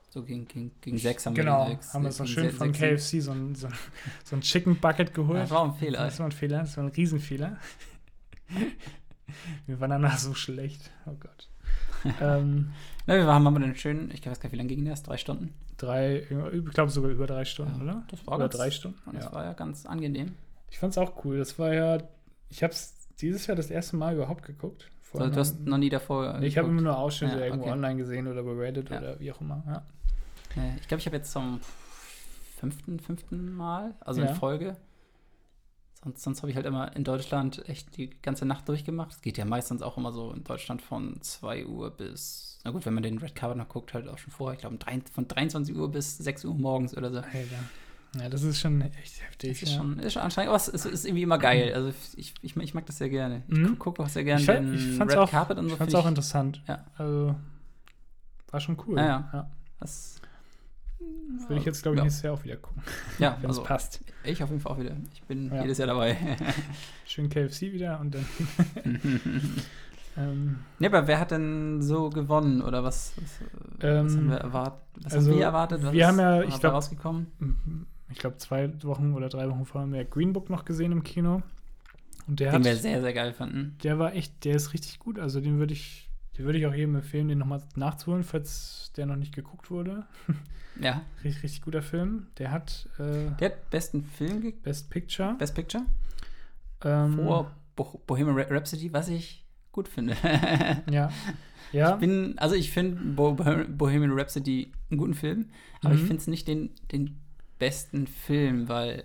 So gegen, gegen, gegen sechs haben genau, wir sechs, haben wir so schön von KFC so ein, so, so ein Chicken Bucket geholt. Das war ein Fehler. Das war ein Fehler, das war ein Riesenfehler. wir waren danach so schlecht. Oh Gott. ähm, Ja, wir haben aber einen schönen, ich weiß gar nicht, wie lange ging das? Drei Stunden? drei, ich glaube sogar über drei Stunden, Ja, oder? das war Oder ganz- drei Stunden. Und das Ja. war ja ganz angenehm. Ich fand's auch cool. Das war ja, ich habe es dieses Jahr das erste Mal überhaupt geguckt. Also, du hast noch nie davor. Nee, ich habe immer nur Ausschnitte Ja, irgendwo okay. online gesehen oder bei Reddit Ja. oder wie auch immer. Ja. Ich glaube, ich habe jetzt zum fünften, fünften Mal, also in Folge. Sonst, sonst habe ich halt immer in Deutschland echt die ganze Nacht durchgemacht. Es geht ja meistens auch immer so in Deutschland von 2 Uhr bis, na gut, wenn man den Red Carpet noch guckt, halt auch schon vorher. Ich glaube, von 23 Uhr bis 6 Uhr morgens oder so. Alter. Ja, das ist schon echt heftig. Das ist ja. schon, ist schon anstrengend, aber es ist, ist irgendwie immer geil. Also ich, ich, ich mag das sehr gerne. Ich Mhm. gucke auch sehr gerne ich, fand, den ich Red auch, Carpet und so. ich fand's auch interessant. Ja. Also, war schon cool. Ja, ja. Das, Würde ich jetzt, glaube ich, ja. nächstes Jahr auch wieder gucken, Ja, wenn also es passt. ich auf jeden Fall auch wieder. Ich bin Ja. jedes Jahr dabei. Schön KFC wieder und dann. ähm, Ne, aber wer hat denn so gewonnen oder was, was, äh, was Ähm, haben wir erwartet? Was also, haben wir erwartet? Was wir haben ja, was ich ist glaub- rausgekommen. Ich glaube, zwei Wochen oder drei Wochen vorher haben wir Green Book noch gesehen im Kino. Und der Den hat, wir sehr, sehr geil fanden. der war echt, der ist richtig gut. Also den würde ich, den würde ich auch jedem empfehlen, den nochmal nachzuholen, falls der noch nicht geguckt wurde. Ja. Richtig, richtig guter Film. Der hat äh, Der hat besten Film gekriegt, Best Picture. Best Picture, ähm, vor Bo Bohemian Rhapsody, was ich gut finde. Ja. Ja. Ich bin, also ich finde Bo Bohemian Rhapsody einen guten Film, aber ich Mhm. finde es nicht den, den besten Film, weil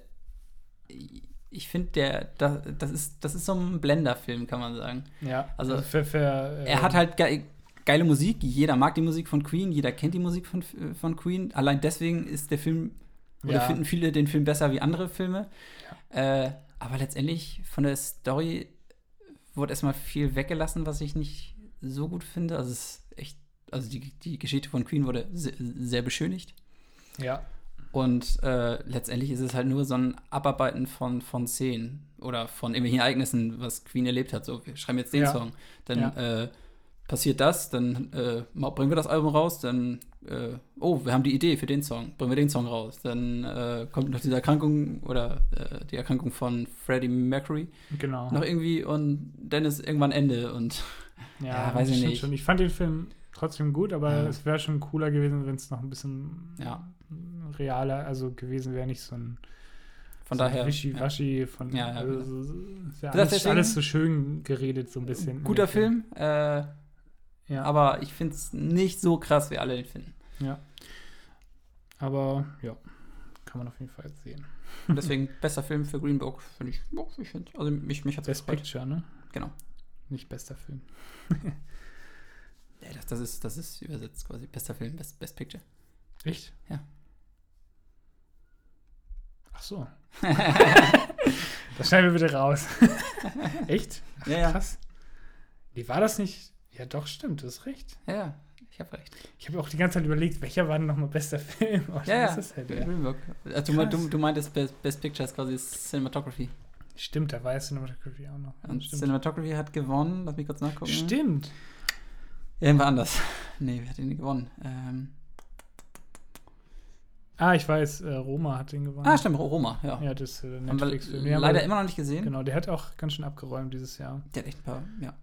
ich finde, der, das, das, ist, das ist so ein Blender-Film, kann man sagen. ja. Also, für, für, äh, Er hat halt ge geile Musik, jeder mag die Musik von Queen, jeder kennt die Musik von, von Queen. Allein deswegen ist der Film, oder Ja. finden viele den Film besser wie andere Filme. Äh, aber letztendlich von der Story wurde erstmal viel weggelassen, was ich nicht so gut finde. Also es ist echt, also die, die Geschichte von Queen wurde sehr, sehr beschönigt. Ja. Und äh, letztendlich ist es halt nur so ein Abarbeiten von, von Szenen oder von irgendwelchen Ereignissen, was Queen erlebt hat. So, wir schreiben jetzt den Ja. Song. Dann Ja. äh, passiert das, dann äh, bringen wir das Album raus, dann, äh, oh, wir haben die Idee für den Song, bringen wir den Song raus. Dann äh, kommt noch diese Erkrankung oder äh, die Erkrankung von Freddie Mercury Genau. noch irgendwie und dann ist irgendwann Ende und ja, weiß ich nicht. Schon. Ich fand den Film trotzdem gut, aber Ja. es wäre schon cooler gewesen, wenn es noch ein bisschen Ja. Realer also gewesen wäre, nicht so ein von so daher. ja. Wischiwaschi von Ja, ja, also, genau. so, ist ja alles, deswegen- alles so schön geredet, so ein bisschen. Guter dem Film, äh, Ja, aber ich finde es nicht so krass, wie alle den finden. ja. Aber ja, kann man auf jeden Fall sehen. Und deswegen bester Film für Green Book, finde ich. Boah, ich find, also mich, mich hat Best Picture, ne? Genau. Nicht bester Film. Ja, das, das, ist, das ist übersetzt quasi. Bester Film, Best, Best Picture. Echt? Ja. Ach so. das schneiden wir bitte raus. Echt? Ja, ja. Krass. Nee, war das nicht? Ja, doch, stimmt, du hast recht. Ja, ich habe recht. Ich habe auch die ganze Zeit überlegt, welcher war denn nochmal bester Film? Oh, Ja, ja. halt, ja. Also, du, du, du meintest Best, Best Picture ist quasi Cinematography. Stimmt, da war ja Cinematography auch noch. Und stimmt. Cinematography hat gewonnen. Lass mich kurz nachgucken. Stimmt. Irgendwer anders. Nee, wer hat den gewonnen? Ähm, Ah, ich weiß, äh, Roma hat den gewonnen. ah, stimmt, Roma, ja. Ja, das äh, Haben Netflix-Film. Ja, leider aber- immer noch nicht gesehen. Genau, der hat auch ganz schön abgeräumt dieses Jahr. Der hat echt ein paar, ja.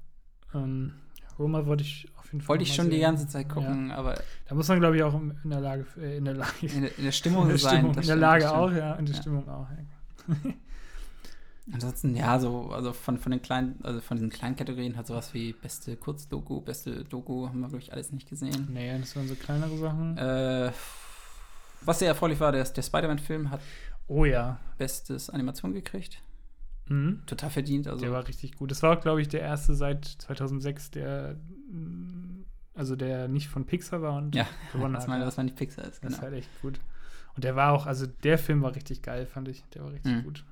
Ähm, Roma wollte ich auf jeden Fall. Wollte ich schon mal die sehen. ganze Zeit gucken, aber Da muss man, glaube ich, auch in der Lage, äh, in der Lage, in der, in der Stimmung in der, sein. Stimmung, in der Lage auch, ja, in der Ja. Stimmung auch. Ja. Ansonsten, ja, so, also von, von den kleinen, also von diesen kleinen Kategorien hat sowas wie beste Kurzdoku, beste Doku, haben wir, glaube ich, alles nicht gesehen. Nee, das waren so kleinere Sachen. Äh, was sehr erfreulich war, der, der Spider-Man-Film hat oh ja. bestes Animation gekriegt. Mhm. Total verdient. Also, Der war richtig gut. Das war glaube ich, der erste seit 2006, der also der nicht von Pixar war und Ja, gewonnen das hat. meine, ja. dass man nicht Pixar ist. Das Genau. ist halt echt gut. Und der war auch, also der Film war richtig geil, fand ich. Der war richtig Mhm. gut.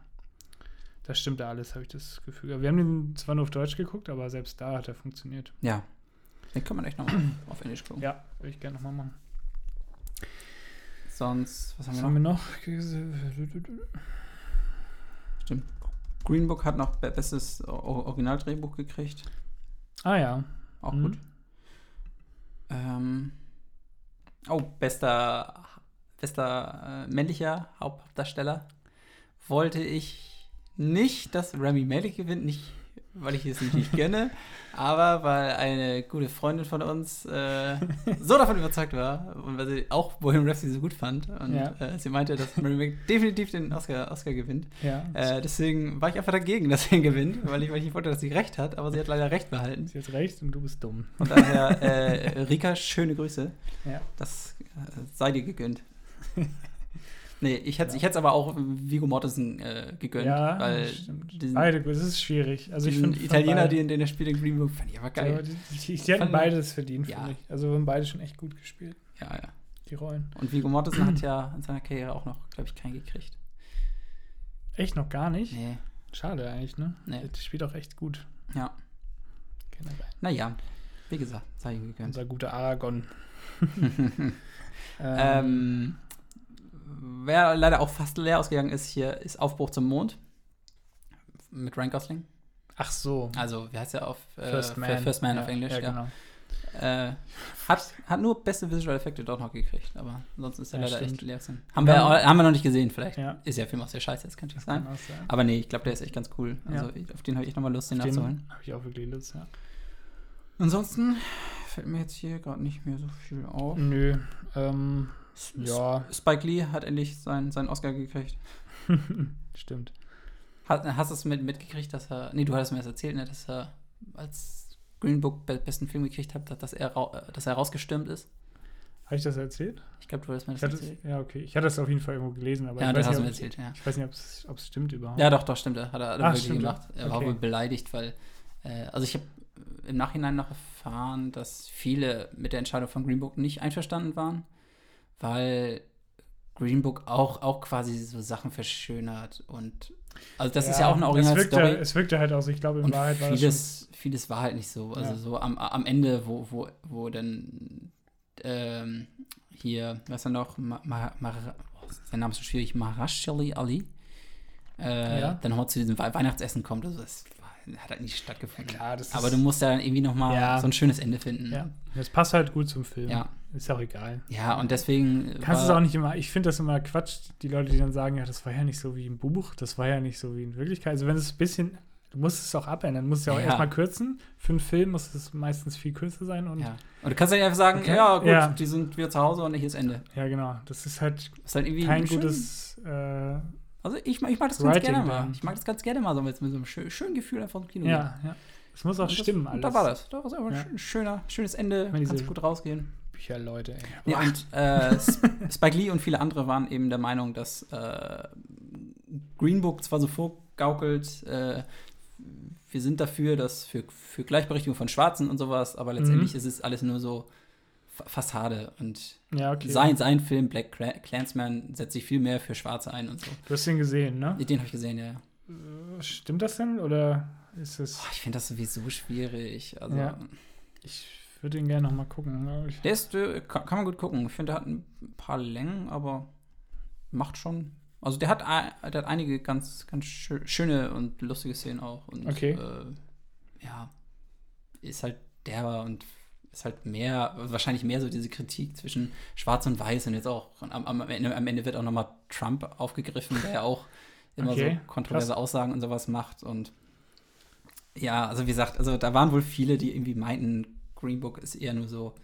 Das stimmte alles, habe ich das Gefühl. Wir haben den zwar nur auf Deutsch geguckt, aber selbst da hat er funktioniert. Ja, den kann man echt nochmal auf Englisch gucken. Ja, würde ich gerne nochmal machen. Sonst, was haben Was wir haben noch? wir noch? Stimmt. Green Book hat noch be- bestes Originaldrehbuch gekriegt. Ah ja. Auch Mhm. gut. Ähm, oh, bester, bester äh, männlicher Hauptdarsteller. Wollte ich nicht, dass Remy Malek gewinnt, nicht weil ich es nicht gönne, aber weil eine gute Freundin von uns äh, so davon überzeugt war und weil sie auch Bohemian Rhapsody so gut fand und Ja. äh, sie meinte, dass Remy Malek definitiv den Oscar, Oscar gewinnt. Ja. Äh, deswegen war ich einfach dagegen, dass er ihn gewinnt, weil ich, weil ich nicht wollte, dass sie recht hat, aber sie hat leider recht behalten. Sie hat recht und du bist dumm. Von daher, äh, Rika, schöne Grüße. Ja. Das äh, sei dir gegönnt. nee, ich hätte Ja. es aber auch Vigo Mortensen äh, gegönnt, Ja, weil stimmt. diesen, Beide das ist schwierig. Also ich finde Italiener, den, den er spielt in Green Book, fand ich aber geil. geil. die, die, die hatten beides verdient, Ja. finde ich. Also haben beide schon echt gut gespielt, Ja, ja. die Rollen. Und Vigo Mortensen hat ja in seiner Karriere auch noch, glaube ich, keinen gekriegt. Echt noch gar nicht? Nee, Schade eigentlich, ne? Nee. Der spielt auch echt gut. ja. Generell. Naja, wie gesagt, sei ihm gegönnt. Unser guter Aragon. Ähm, wer leider auch fast leer ausgegangen ist, hier ist Aufbruch zum Mond. Mit Ryan Gosling. Ach so. Also, wie heißt der auf äh, First Man. First Man ja, auf Englisch, Ja, ja. genau. Äh, hat, hat nur beste Visual Effekte dort noch gekriegt, aber ansonsten ist er Ja, leider stimmt. echt leer. Haben wir, haben wir noch nicht gesehen, vielleicht. Ja. Ist ja Film aus der Scheiße, das könnte Das sein. kann auch sein. Aber nee, ich glaube, der ist echt ganz cool. Also, ich- auf den habe ich nochmal Lust, den nachzuholen. Den habe ich auch wirklich Lust, ja. Ansonsten fällt mir jetzt hier gerade nicht mehr so viel auf. Nö. Ähm, ja. Spike Lee hat endlich seinen, seinen Oscar gekriegt. Stimmt. Hast, hast du es mit, mitgekriegt, dass er. Nee, du hattest mir das erzählt, ne, dass er als Green Book be besten Film gekriegt hat, dass er, äh, dass er rausgestürmt ist? Habe ich das erzählt? Ich glaube, du hattest mir Ich das hatte, erzählt. ja, okay. Ich hatte das auf jeden Fall irgendwo gelesen, aber Ja, ich, weiß hast du mir nicht, ob, erzählt, ja. ich weiß nicht, ob es stimmt überhaupt. Ja, doch, doch, stimmt. Hat er, hat Ach, wirklich gemacht. Er war Okay. wohl beleidigt, weil. Äh, also, ich habe im Nachhinein noch erfahren, dass viele mit der Entscheidung von Green Book nicht einverstanden waren, weil Green Book auch, auch quasi so Sachen verschönert und also das ist Ja, ja auch eine es Originalstory. wirkte, es wirkte halt auch so, ich glaube, in Und Wahrheit war vieles, vieles war halt nicht so. Also Ja. so am, am Ende, wo, wo, wo dann ähm, hier, was er noch, Ma, Ma, Ma, oh, sein Name ist so schwierig, Maharashali Ali, äh, Ja. dann nochmal zu diesem We- Weihnachtsessen kommt. Also das hat halt nicht stattgefunden. klar, das Aber du musst ja dann irgendwie nochmal Ja. so ein schönes Ende finden. ja, das passt halt gut zum Film. Ja. Ist auch egal. Ja, und deswegen. Kannst es auch nicht immer, ich finde das immer Quatsch, die Leute, die dann sagen, ja, das war ja nicht so wie im Buch, das war ja nicht so wie in Wirklichkeit. Also wenn es ein bisschen, du musst es auch abändern, du musst es ja auch Ja. erstmal kürzen. Für einen Film muss es meistens viel kürzer sein und ja, Ja. Und du kannst ja einfach sagen, Okay. ja, gut, Ja. die sind wieder zu Hause und hier ist Ende. genau. Das ist halt ist halt irgendwie kein gutes, äh, Also ich, mag- ich mag das ganz Writing gerne mal. Ich mag das ganz gerne mal so mit, mit so einem schö schönen Gefühl einfach im Kino. ja, ja. Es muss auch Und das, stimmen Und alles. da war das. Da war es einfach Ja. ein schön- schöner, schönes Ende. Kannst gut rausgehen. Bücherleute, ey. Ja, und äh, Spike Lee und viele andere waren eben der Meinung, dass äh, Green Book zwar so vorgaukelt, äh, wir sind dafür, dass für, für Gleichberechtigung von Schwarzen und sowas, aber letztendlich Mhm. ist es alles nur so Fa- Fassade. Und Ja, okay. sein, sein Film Black Cla- Clansman setzt sich viel mehr für Schwarze ein und so. Du hast den gesehen, ne? Den habe ich gesehen, ja. Äh, Stimmt das denn oder ist es? Boah, ich finde das sowieso schwierig. Also, Ja. Ich würde ihn gerne noch mal gucken. ich. Der ist, äh, kann, kann man gut gucken. Ich finde, der hat ein paar Längen, aber macht schon. Also der hat, der hat einige ganz, ganz schö- schöne und lustige Szenen auch. Und, Okay. Äh, ja, ist halt derber und ist halt mehr, wahrscheinlich mehr so diese Kritik zwischen Schwarz und Weiß und jetzt auch am, am, Ende, am Ende wird auch nochmal Trump aufgegriffen, der ja auch immer Okay, so kontroverse krass. Aussagen und sowas macht und ja, also wie gesagt, also da waren wohl viele, die irgendwie meinten, Green Book ist eher nur so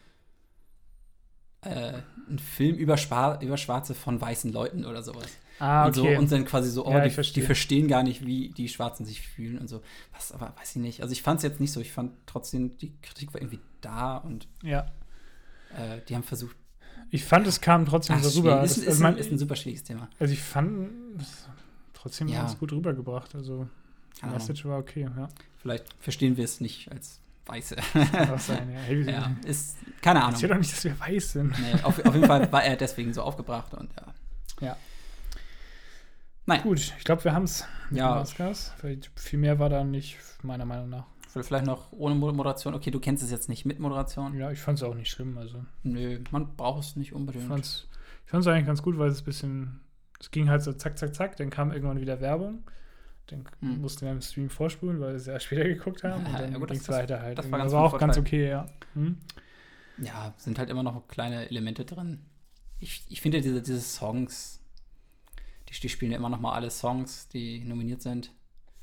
äh, ein Film über, Schwa über Schwarze von weißen Leuten oder sowas. Ah, und, so, und dann quasi so, oh, Ja, ich die, verstehe. die verstehen gar nicht, wie die Schwarzen sich fühlen und so. Was, aber weiß ich nicht. Also ich fand es jetzt nicht so. Ich fand trotzdem, die Kritik war irgendwie da und ja. äh, die haben versucht. Ich fand, es kam trotzdem Ach, so rüber. Ist, Das- ist, also, ein, ist ein super schwieriges Thema. also ich fand es trotzdem Ja. ganz gut rübergebracht. Also die Ahnung. Message war okay, ja. Vielleicht verstehen wir es nicht als Weiße. Auch sein, ja. Hey, ja, ist keine Ahnung. Erzähl doch nicht, dass wir weiß sind. Nee, auf, auf jeden Fall war er deswegen so aufgebracht und ja. Ja. Naja, Gut, ich glaube, wir haben es mit Ja. den Oscars. Viel mehr war da nicht, meiner Meinung nach. vielleicht noch ohne Mo- Moderation. Okay, du kennst es jetzt nicht mit Moderation. Ja, ich fand es auch nicht schlimm. Also Nö, man braucht es nicht ich unbedingt. fand es ich fand's eigentlich ganz gut, weil es ein bisschen, es ging halt so zack, zack, zack, dann kam irgendwann wieder Werbung. Dann Hm. mussten wir im Stream vorspulen, weil wir es ja später geguckt haben. Und Ja, dann ja, ging das- es weiter halt. das Das war war, ganz auch gut ganz verteilt. okay, ja. Hm? Ja, sind halt immer noch kleine Elemente drin. Ich, ich finde diese, diese Songs, die, die spielen ja immer noch mal alle Songs, die nominiert sind.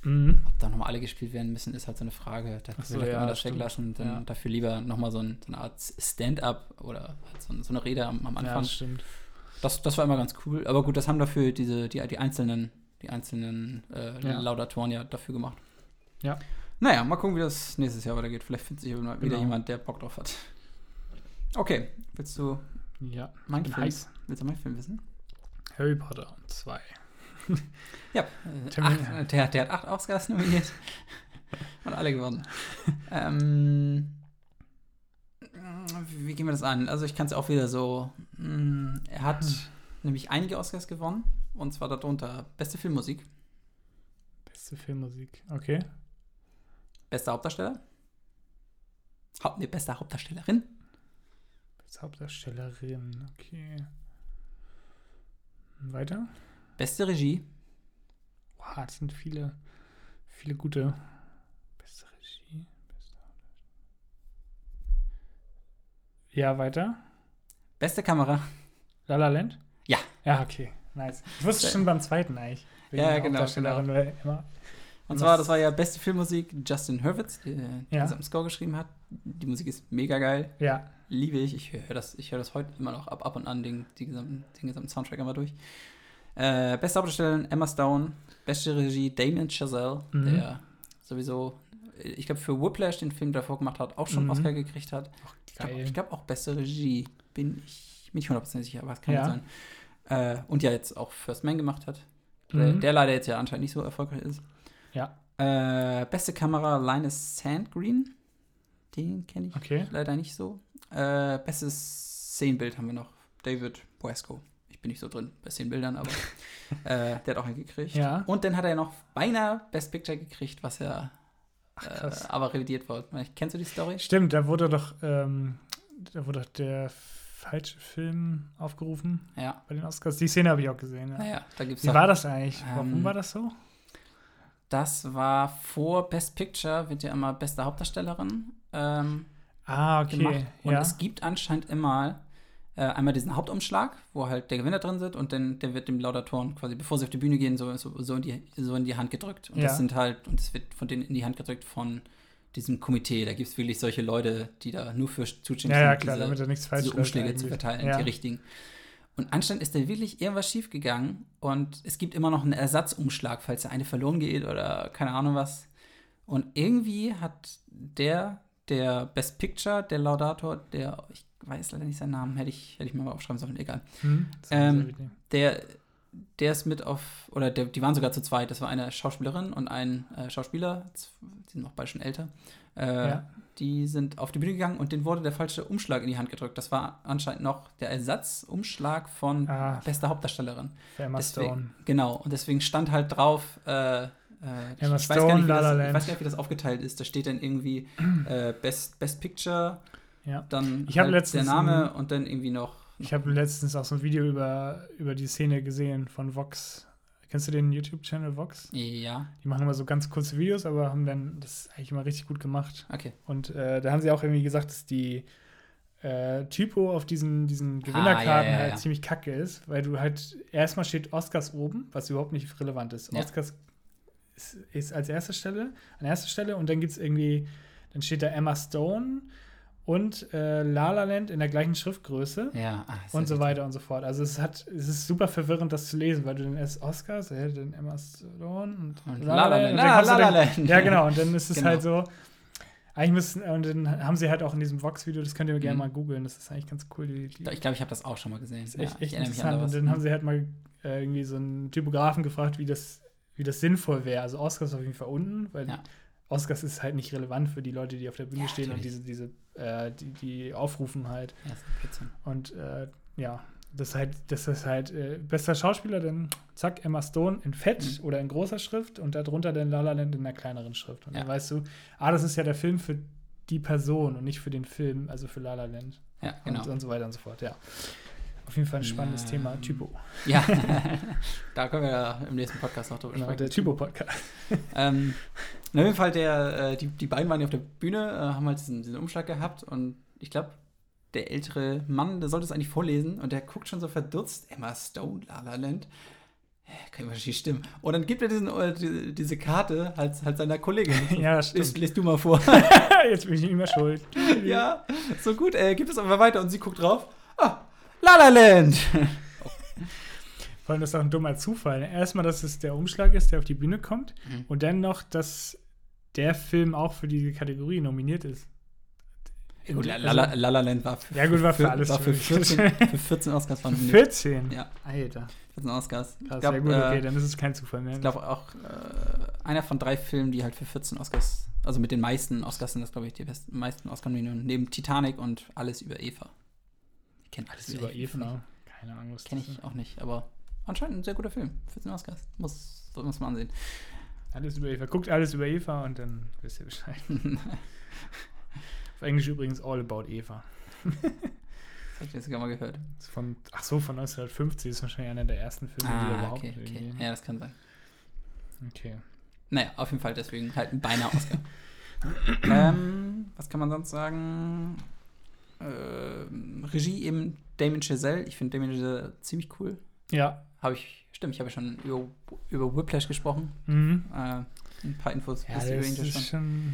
Mhm. Ob da noch mal alle gespielt werden müssen, ist halt so eine Frage. Da so, ja, kann man das weglassen. Dann Ja. dafür lieber noch mal so, ein, so eine Art Stand-up oder halt so, so eine Rede am, am Ja, Anfang. das stimmt. Das, das war immer ganz cool. Aber gut, das haben dafür diese, die, die einzelnen, die einzelnen äh, Ja. Laudatoren ja dafür gemacht. Ja. Naja, mal gucken, wie das nächstes Jahr weitergeht. Vielleicht findet sich wieder Genau. jemand, der Bock drauf hat. Okay, willst du Ja, bin Film, heiß. willst du meinen Film wissen? Harry Potter 2. Ja, äh, acht, der, der hat acht Oscars nominiert und alle gewonnen. ähm, wie gehen wir das an? Also ich kann es auch wieder so. mh, Er hat Hm. nämlich einige Oscars gewonnen und zwar darunter beste Filmmusik, Beste Filmmusik. Okay. bester Hauptdarsteller, Haupt, nee, beste Hauptdarstellerin, Beste Hauptdarstellerin. Okay. Weiter? beste Regie, Boah, das sind viele, viele gute. Beste Regie. Beste. Ja, weiter. beste Kamera. La La Land? Ja. Ja, okay. Nice. Ich wusste schon beim zweiten eigentlich. Ja, genau, weil Immer, Und Was- zwar, das war ja beste Filmmusik Justin Hurwitz, der Ja. den Score geschrieben hat. Die Musik ist mega geil. ja. liebe ich. Ich höre das, ich höre das heute immer noch ab, ab und an, den, gesamten, den gesamten Soundtrack immer durch. Äh, beste Hauptdarstellerin Emma Stone, beste Regie Damien Chazelle, Mhm. der sowieso, ich glaube, für Whiplash den Film davor gemacht hat, auch schon Mhm. Oscar gekriegt hat. Ich glaube Geil. ich glaub auch beste Regie, bin ich ich 100% sicher, aber es kann Ja. sein. Äh, und ja, jetzt auch First Man gemacht hat. Der, Mhm. der leider jetzt ja anscheinend nicht so erfolgreich ist. Ja. Äh, beste Kamera Linus Sandgreen. Den kenne ich Okay. leider nicht so. Äh, bestes Szenenbild haben wir noch. David Boesco. Ich bin nicht so drin bei zehn Bildern, aber äh, der hat auch einen gekriegt. Ja. Und dann hat er noch beinahe Best Picture gekriegt, was er Ach, äh, aber revidiert wurde. Kennst du die Story? Stimmt, da wurde doch, ähm, da wurde doch der falsche Film aufgerufen Ja. bei den Oscars. Die Szene habe ich auch gesehen. Ja. Naja, da gibt's Wie auch- war das eigentlich? Warum Ähm, war das so? Das war vor Best Picture, wird ja immer beste Hauptdarstellerin ähm, Ah, okay. gemacht. Und ja. es gibt anscheinend immer äh, einmal diesen Hauptumschlag, wo halt der Gewinner drin sitzt und dann der wird dem Laudatoren quasi, bevor sie auf die Bühne gehen, so, so, so, in, die, so in die Hand gedrückt. Und Ja. das sind halt, und das wird von denen in die Hand gedrückt von diesem Komitee. Da gibt es wirklich solche Leute, die da nur für zuständig ja, ja, sind, klar, diese, damit er nichts falsch diese Umschläge zu verteilen, ja. die richtigen. Und anscheinend ist da wirklich irgendwas schiefgegangen und es gibt immer noch einen Ersatzumschlag, falls der eine verloren geht oder keine Ahnung was. Und irgendwie hat der, der Best Picture, der Laudator, der, ich weiß leider nicht seinen Namen, hätte ich, hätte ich mal aufschreiben sollen, egal. Hm, Ähm. Der, der ist mit auf, oder der, die waren sogar zu zweit. Das war eine Schauspielerin und ein äh, Schauspieler, die sind noch beide schon älter. Äh, Ja. Die sind auf die Bühne gegangen und denen wurde der falsche Umschlag in die Hand gedrückt. Das war anscheinend noch der Ersatzumschlag von Ah, bester Hauptdarstellerin. Emma deswegen- Stone. Genau, und deswegen stand halt drauf, äh, äh, ich, Emma ich, weiß gar Stone, nicht, das, ich weiß gar nicht, wie das aufgeteilt ist. Da steht dann irgendwie äh, Best, Best Picture, Ja. dann Ich halt letztens der Name und dann irgendwie noch. Ich habe letztens auch so ein Video über, über die Szene gesehen von Vox. Kennst du den YouTube-Channel Vox? Ja, Die machen immer so ganz kurze Videos, aber haben dann das eigentlich immer richtig gut gemacht. okay. Und äh, da haben sie auch irgendwie gesagt, dass die äh, Typo auf diesen, diesen Gewinnerkarten Ah, ja, ja, halt ja. ziemlich kacke ist, weil du halt erstmal steht Oscars oben, was überhaupt nicht relevant ist. Oscars ist, ist als erste Stelle, an erster Stelle und dann gibt es irgendwie, dann steht da Emma Stone und äh, La La Land in der gleichen Schriftgröße. Ja, ist Und so weiter und so fort. Also es hat, es ist super verwirrend, das zu lesen, weil du dann erst Oscars, äh, dann Emma Stone und, Und La La La Land. und dann Ah, La La Land. Ja, genau. Und dann ist es Genau. halt so. Eigentlich müssen, und dann haben sie halt auch in diesem Vox-Video, das könnt ihr gerne Mhm. mal googeln, das ist eigentlich ganz cool. Die, die, Ich glaube, ich habe das auch schon mal gesehen. ist echt, ja, echt interessant. Und dann haben sie halt mal äh, irgendwie so einen Typografen gefragt, wie das, wie das sinnvoll wäre. Also Oscars auf jeden Fall unten, weil Ja. Oscars ist halt nicht relevant für die Leute, die auf der Bühne Ja, stehen und natürlich. diese, diese, äh, die, die aufrufen halt. Ja. Und äh, ja, das ist halt, das ist halt äh, bester Schauspieler, dann zack, Emma Stone in Fett Mhm. oder in großer Schrift und darunter dann La La Land in einer kleineren Schrift. Und Ja. dann weißt du, ah, das ist ja der Film für die Person und nicht für den Film, also für La La Land. Ja, genau. Und, und so weiter und so fort, ja. Auf jeden Fall ein spannendes Ja. Thema, Typo. Ja, da können wir ja im nächsten Podcast noch drüber Genau, sprechen. der Typo-Podcast. Ähm, auf jeden Fall, der, äh, die, die beiden waren ja auf der Bühne, äh, haben halt diesen, diesen Umschlag gehabt und ich glaube, der ältere Mann, der sollte es eigentlich vorlesen und der guckt schon so verdutzt, Emma Stone, La La Land. Kann ich wahrscheinlich stimmen. Und dann gibt er diesen, äh, die, diese Karte halt, halt seiner Kollegin. Ja, stimmt. lies du mal vor. Jetzt bin ich nicht mehr schuld. ja, so gut, äh, gibt es aber weiter und sie guckt drauf. Ah, La La Land. Vor allem, das ist auch ein dummer Zufall. Erstmal, dass es der Umschlag ist, der auf die Bühne kommt. Mhm. Und dann noch, dass der Film auch für diese Kategorie nominiert ist. Gut, La, Also- La, La, La La Land war für, Ja, gut, war für alles war für möglich. 14, für 14 Oscars von 14? Ja. Alter. 14 Oscars. Krass, glaub, ja gut, okay, äh, dann ist es kein Zufall mehr. Ich glaube auch äh, einer von drei Filmen, die halt für 14 Oscars, also mit den meisten Oscars sind das, glaube ich, die besten, meisten Oscar-Nominierungen, neben Titanic und Alles über Eva. Ich kenne alles, ist über Eva. Keine Ahnung, was Kenne ich ist. auch nicht, aber anscheinend ein sehr guter Film. 14 Oscars. Muss, muss man ansehen. Alles über Eva. Guckt alles über Eva und dann wisst ihr Bescheid. Auf Englisch übrigens All About Eva. Das habe ich jetzt sogar mal gehört. Von, ach so, von 1950 ist wahrscheinlich einer der ersten Filme, die Ah, überhaupt okay, okay. Ja, das kann sein. okay. Naja, auf jeden Fall deswegen halt ein beinahe Oscar. ähm, was kann man sonst sagen? Ähm, Regie eben Damien Chazelle. Ich finde Damien Chazelle ziemlich cool. Ja. Habe ich, stimmt, ich habe ja schon über, über Whiplash gesprochen. Mhm. Äh, ein paar Infos Ja, wisst ihr über das ihn schon. schon.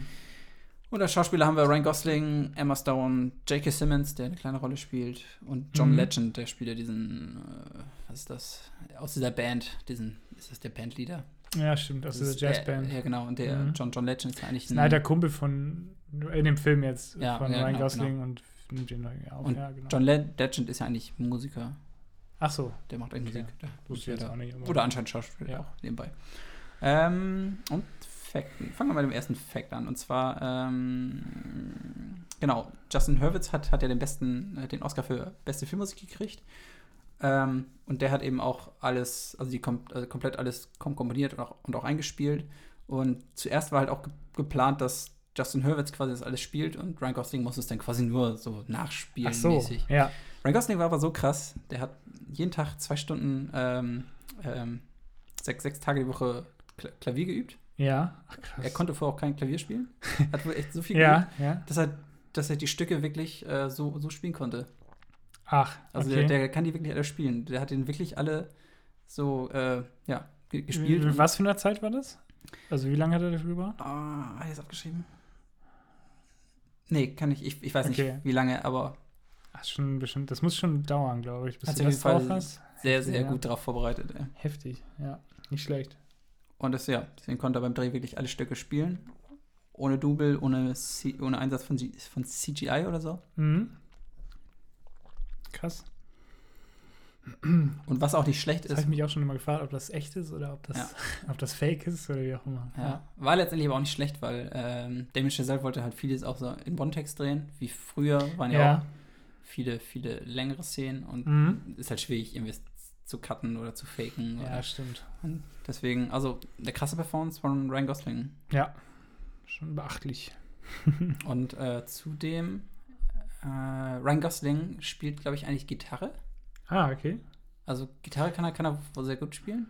Und als Schauspieler haben wir Ryan Gosling, Emma Stone, J.K. Simmons, der eine kleine Rolle spielt, und John Mhm. Legend, der spielt ja diesen, äh, was ist das? Aus dieser Band, diesen, ist das der Bandleader? Ja, stimmt, aus Das dieser Jazzband. Ja, genau, und der Mhm. John, John Legend ist eigentlich Das ein alter Kumpel von, in dem Film jetzt, Ja, von ja, Ryan genau, Gosling und nimmt den neu auf. Und ja, genau. John Le Legend ist ja eigentlich Musiker, Ach so, der macht eigentlich. Musik. Der wusste jetzt auch nicht. Oder anscheinend Schauspieler Ja. auch nebenbei. Ähm, und Fakten. Fangen wir mal mit dem ersten Fact an. Und zwar, ähm, genau, Justin Hurwitz hat, hat ja den besten, äh, den Oscar für beste Filmmusik gekriegt. Ähm, und der hat eben auch alles, also die kom also komplett alles kom komponiert und auch, und auch eingespielt. Und zuerst war halt auch ge geplant, dass Justin Hurwitz quasi das alles spielt und Ryan Gosling muss es dann quasi nur so nachspielen Ach so, mäßig. ja. Ryan Gosling war aber so krass, der hat jeden Tag zwei Stunden, ähm, ähm, sechs, sechs Tage die Woche Kla Klavier geübt. Ja. Ach, krass. Er konnte vorher auch kein Klavier spielen. Hat wohl echt so viel Ja, geübt, ja. dass er, dass er die Stücke wirklich äh, so, so spielen konnte. Ach, Also okay. der, der kann die wirklich alle spielen. Der hat den wirklich alle so, äh, ja, ge gespielt. Was für eine Zeit war das? Also wie lange hat er dafür gebraucht? Ah, hat er es abgeschrieben? Nee, kann ich. Ich, ich weiß Okay. nicht, wie lange, aber Ach, schon bestimmt. Das muss schon dauern, glaube ich, bis Hat du auf das drauf hast. sehr, sehr ja. gut darauf vorbereitet. Ja. Heftig, ja. Nicht schlecht. Und das, ja, deswegen konnte er beim Dreh wirklich alle Stücke spielen. Ohne Double, ohne, C ohne Einsatz von, G von CGI oder so. Mhm. Krass. Und was auch nicht schlecht Das habe ist, ich mich auch schon immer gefragt, ob das echt ist oder ob das, Ja. ob das fake ist oder wie auch immer. ja, war letztendlich aber auch nicht schlecht, weil ähm, Damien Chazelle wollte halt vieles auch so in One-Text drehen. Wie früher waren ja, Ja. auch viele, viele längere Szenen und Mhm. ist halt schwierig, irgendwie zu cutten oder zu faken. Ja, Oder. stimmt. Und deswegen, also eine krasse Performance von Ryan Gosling. Ja. Schon beachtlich. Und äh, zudem, äh, Ryan Gosling spielt, glaube ich, eigentlich Gitarre. Ah, okay. Also Gitarre kann er, kann er wohl sehr gut spielen.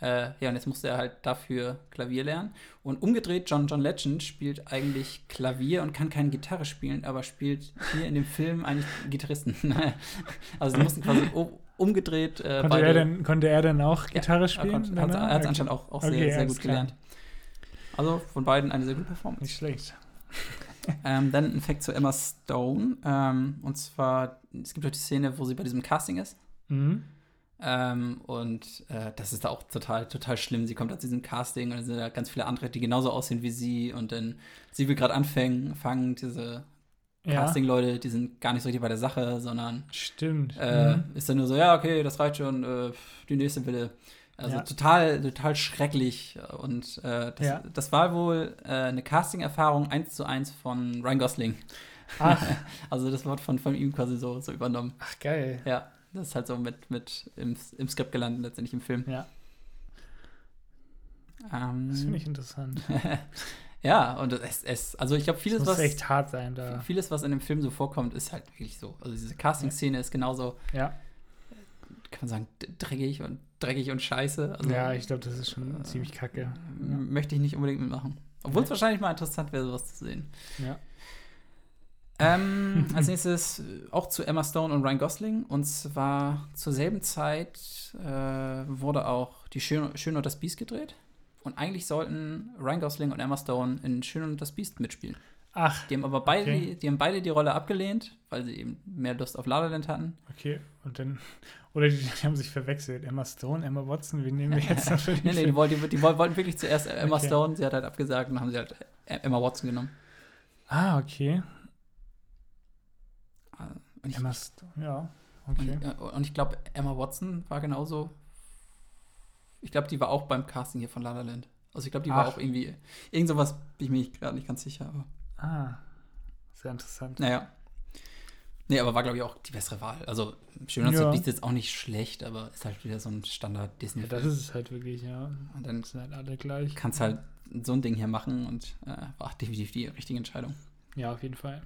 Äh, ja, und jetzt musste er halt dafür Klavier lernen. Und umgedreht, John, John Legend spielt eigentlich Klavier und kann keine Gitarre spielen, aber spielt hier in dem Film eigentlich Gitarristen. also die mussten quasi um, umgedreht äh, Konnte er, denn, konnte er denn auch Gitarre er spielen? konnte- er hat er Okay. anscheinend auch, auch Okay, sehr, sehr gut klar. gelernt. Also von beiden eine sehr gute Performance. Nicht schlecht. Ähm, dann ein Fact zu Emma Stone. Ähm, und zwar, es gibt doch die Szene, wo sie bei diesem Casting ist. Mhm. Ähm, und äh, das ist da auch total, total schlimm. Sie kommt aus diesem Casting und es sind da ganz viele andere, die genauso aussehen wie sie. Und dann, sie will gerade anfangen, fangen diese Ja, Casting-Leute, die sind gar nicht so richtig bei der Sache, sondern stimmt. äh, Mhm. ist dann nur so, ja, okay, das reicht schon, äh, die nächste Wille. Also Ja. total, total schrecklich. Und äh, das, Ja. das war wohl äh, eine Casting-Erfahrung eins zu eins von Ryan Gosling. Ach, Also das Wort von, von ihm quasi so, so übernommen. ach, geil. Ja, das ist halt so mit, mit im, im Skript gelandet, letztendlich im Film. Ja, Ähm, das finde ich interessant. ja, und es, es also ich glaube, Das vieles, muss was, echt hart sein da. vieles, was in dem Film so vorkommt, ist halt wirklich so. Also diese Casting-Szene ist genauso, Ja, kann man sagen, dreckig und dreckig und scheiße. Also, ja ich glaube, das ist schon ziemlich kacke. m- möchte ich nicht unbedingt mitmachen. Obwohl es Nee. wahrscheinlich mal interessant wäre, sowas zu sehen. Ja. Ähm, als nächstes äh, auch zu Emma Stone und Ryan Gosling. Und zwar zur selben Zeit äh, wurde auch die Schön, Schön und das Biest gedreht. Und eigentlich sollten Ryan Gosling und Emma Stone in Schön und das Biest mitspielen. Ach, Die haben aber beide, Okay. die haben beide die Rolle abgelehnt, weil sie eben mehr Lust auf La La Land hatten. okay. Und dann, oder die, die haben sich verwechselt. Emma Stone, Emma Watson, wie nehmen wir jetzt noch für den Nee, nee, die, wollten, die, die wollten wirklich zuerst Emma Okay. Stone, sie hat halt abgesagt und haben sie halt Emma Watson genommen. Ah, okay. Und ich, Emma Stone, ja. Okay. und, äh, und ich glaube, Emma Watson war genauso. Ich glaube, die war auch beim Casting hier von La La Land. Also ich glaube, die war Ach. auch irgendwie. Irgend sowas bin ich mir gerade nicht ganz sicher. Aber, Ah, sehr interessant. naja. Nee, aber war, glaube ich, auch die bessere Wahl. Also, Schön und Ja. ist jetzt auch nicht schlecht, aber ist halt wieder so ein standard disney Ja, das ist es halt wirklich, ja. Und dann sind halt alle gleich. kannst halt so ein Ding hier machen und äh, war definitiv die richtige Entscheidung. Ja, auf jeden Fall.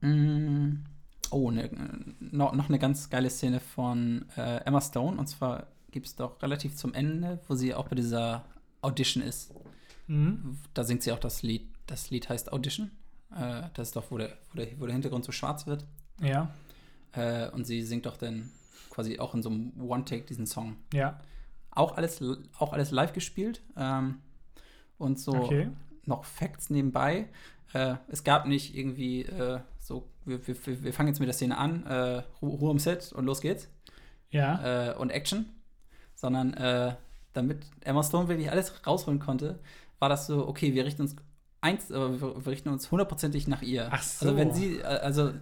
Mm, Oh, ne, noch, noch eine ganz geile Szene von äh, Emma Stone. Und zwar gibt es doch relativ zum Ende, wo sie auch bei dieser Audition ist. Mhm. Da singt sie auch das Lied. Das Lied heißt Audition. Äh, das ist doch, wo der, wo, der, wo der Hintergrund so schwarz wird. Ja, Äh, und sie singt doch dann quasi auch in so einem One-Take diesen Song. ja. Auch alles, auch alles live gespielt. Ähm, und so Okay. noch Facts nebenbei. Äh, es gab nicht irgendwie äh, so, wir, wir, wir fangen jetzt mit der Szene an, äh, Ru- Ruhe im Set und los geht's. Ja. Äh, und Action. Sondern äh, damit Emma Stone wirklich alles rausholen konnte, war das so, okay, wir richten uns eins, äh, wir, richten uns hundertprozentig nach ihr. Ach so. Also wenn sie, äh, also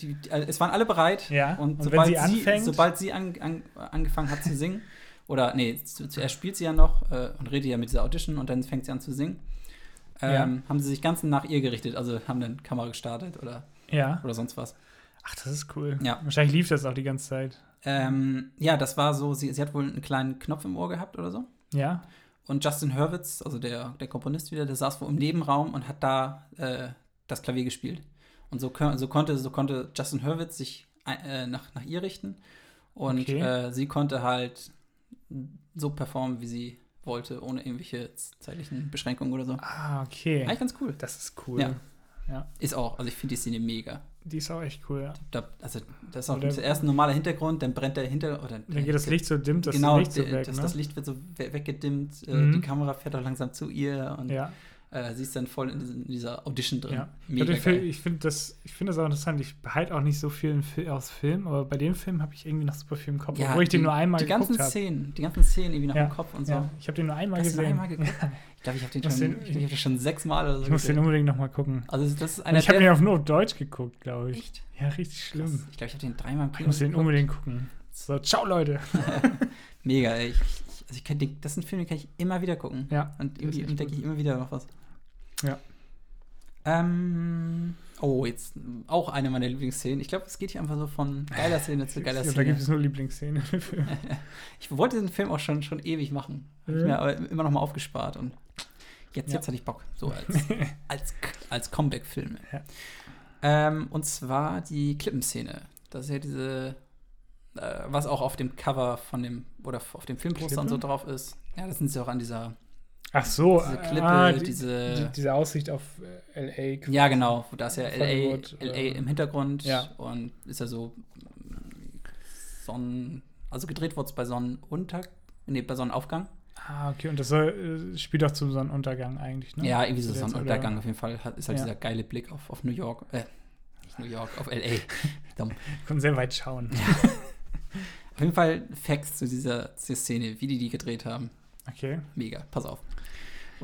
die, also es waren alle bereit Ja, und, und wenn sobald sie sie, anfängt- sobald sie an, an, angefangen hat zu singen, oder nee, zu, zuerst spielt sie ja noch äh, und redet ja mit dieser Audition und dann fängt sie an zu singen. Ähm, Haben sie sich ganz nach ihr gerichtet, also haben dann Kamera gestartet oder, ja. oder sonst was. Ach, das ist cool. Ja. Wahrscheinlich lief das auch die ganze Zeit. Ähm, ja, das war so, sie, sie hat wohl einen kleinen Knopf im Ohr gehabt oder so. Ja. Und Justin Hurwitz, also der, der Komponist wieder, der saß wohl im Nebenraum und hat da äh, das Klavier gespielt. Und so, so, konnte, so konnte Justin Hurwitz sich äh, nach, nach ihr richten. Und Okay. äh, sie konnte halt so performen, wie sie wollte, ohne irgendwelche zeitlichen Beschränkungen oder so. Ah, okay. Eigentlich ganz cool. Das ist cool. Ja. Ja. Ist auch, also ich finde die Szene mega. Die ist auch echt cool, ja. Da, also das ist auch Oder- zuerst ein normaler Hintergrund, dann brennt der Hinter oder Dann geht das Licht so dimmt, das genau, Licht so weg, das, ne? das Licht wird so we weggedimmt, äh, Mhm. die Kamera fährt auch langsam zu ihr und ja, äh, sie ist dann voll in, diesen- in dieser Audition drin. ja. Ich, Mega hab den Film- geil. ich finde das, ich finde das auch interessant. Ich behalte auch nicht so viel aus Film, aber bei dem Film habe ich irgendwie noch super viel im Kopf, obwohl ich den nur einmal die ganzen geguckt habe. Szenen, die ganzen Szenen irgendwie nach Ja, dem Kopf und so. Ja, ich habe den nur einmal du gesehen. einmal geguckt? Ich glaube, ich habe den, schon- den- ich ich hab den schon sechsmal oder so Ich muss den gesehen. unbedingt noch mal gucken. Also das ist Und einer ich habe den auf nur auf Deutsch geguckt, glaube ich. Echt? Ja, richtig Krass. schlimm. Ich glaube, ich habe den dreimal im Ich muss den geguckt. unbedingt gucken. So, ciao Leute. Mega, ey. Ich, ich, also ich kann, den, das sind Filme, die kann ich immer wieder gucken. Ja. Und Das irgendwie entdecke ich immer wieder noch was. Ja. Ähm, oh, jetzt auch eine meiner Lieblingsszenen. Ich glaube, es geht hier einfach so von geiler Szene zu geiler Ja, da gibt Szene. es nur Lieblingsszenen. Ich wollte diesen Film auch schon, schon ewig machen. Habe ich Mhm. mir aber immer noch mal aufgespart und jetzt, Ja. jetzt hatte ich Bock. So als, als, als Comeback-Film. Ja. Ähm, und zwar die Klippenszene. Das ist ja diese, äh, was auch auf dem Cover von dem, oder auf dem Filmposter und so drauf ist. Ja, das sind sie auch an dieser Ach so, diese Klippe, ah, die, diese. die, diese Aussicht auf äh, L.A. ja, genau. Da ist ja LA, LA im Hintergrund ja. und ist ja so Sonnen. Also gedreht wurde es bei Sonnenuntergang. Nee, bei Sonnenaufgang. Ah, okay, und das soll, äh, spielt auch zum Sonnenuntergang eigentlich, ne? Ja, irgendwie so Sonnenuntergang oder? auf jeden Fall. Ist halt Ja. dieser geile Blick auf, auf New York. Äh, nicht New York, auf LA. Dumm. Kann sehr weit schauen. Auf jeden Fall Facts zu dieser, zu dieser Szene, wie die die gedreht haben. Okay. Mega, pass auf.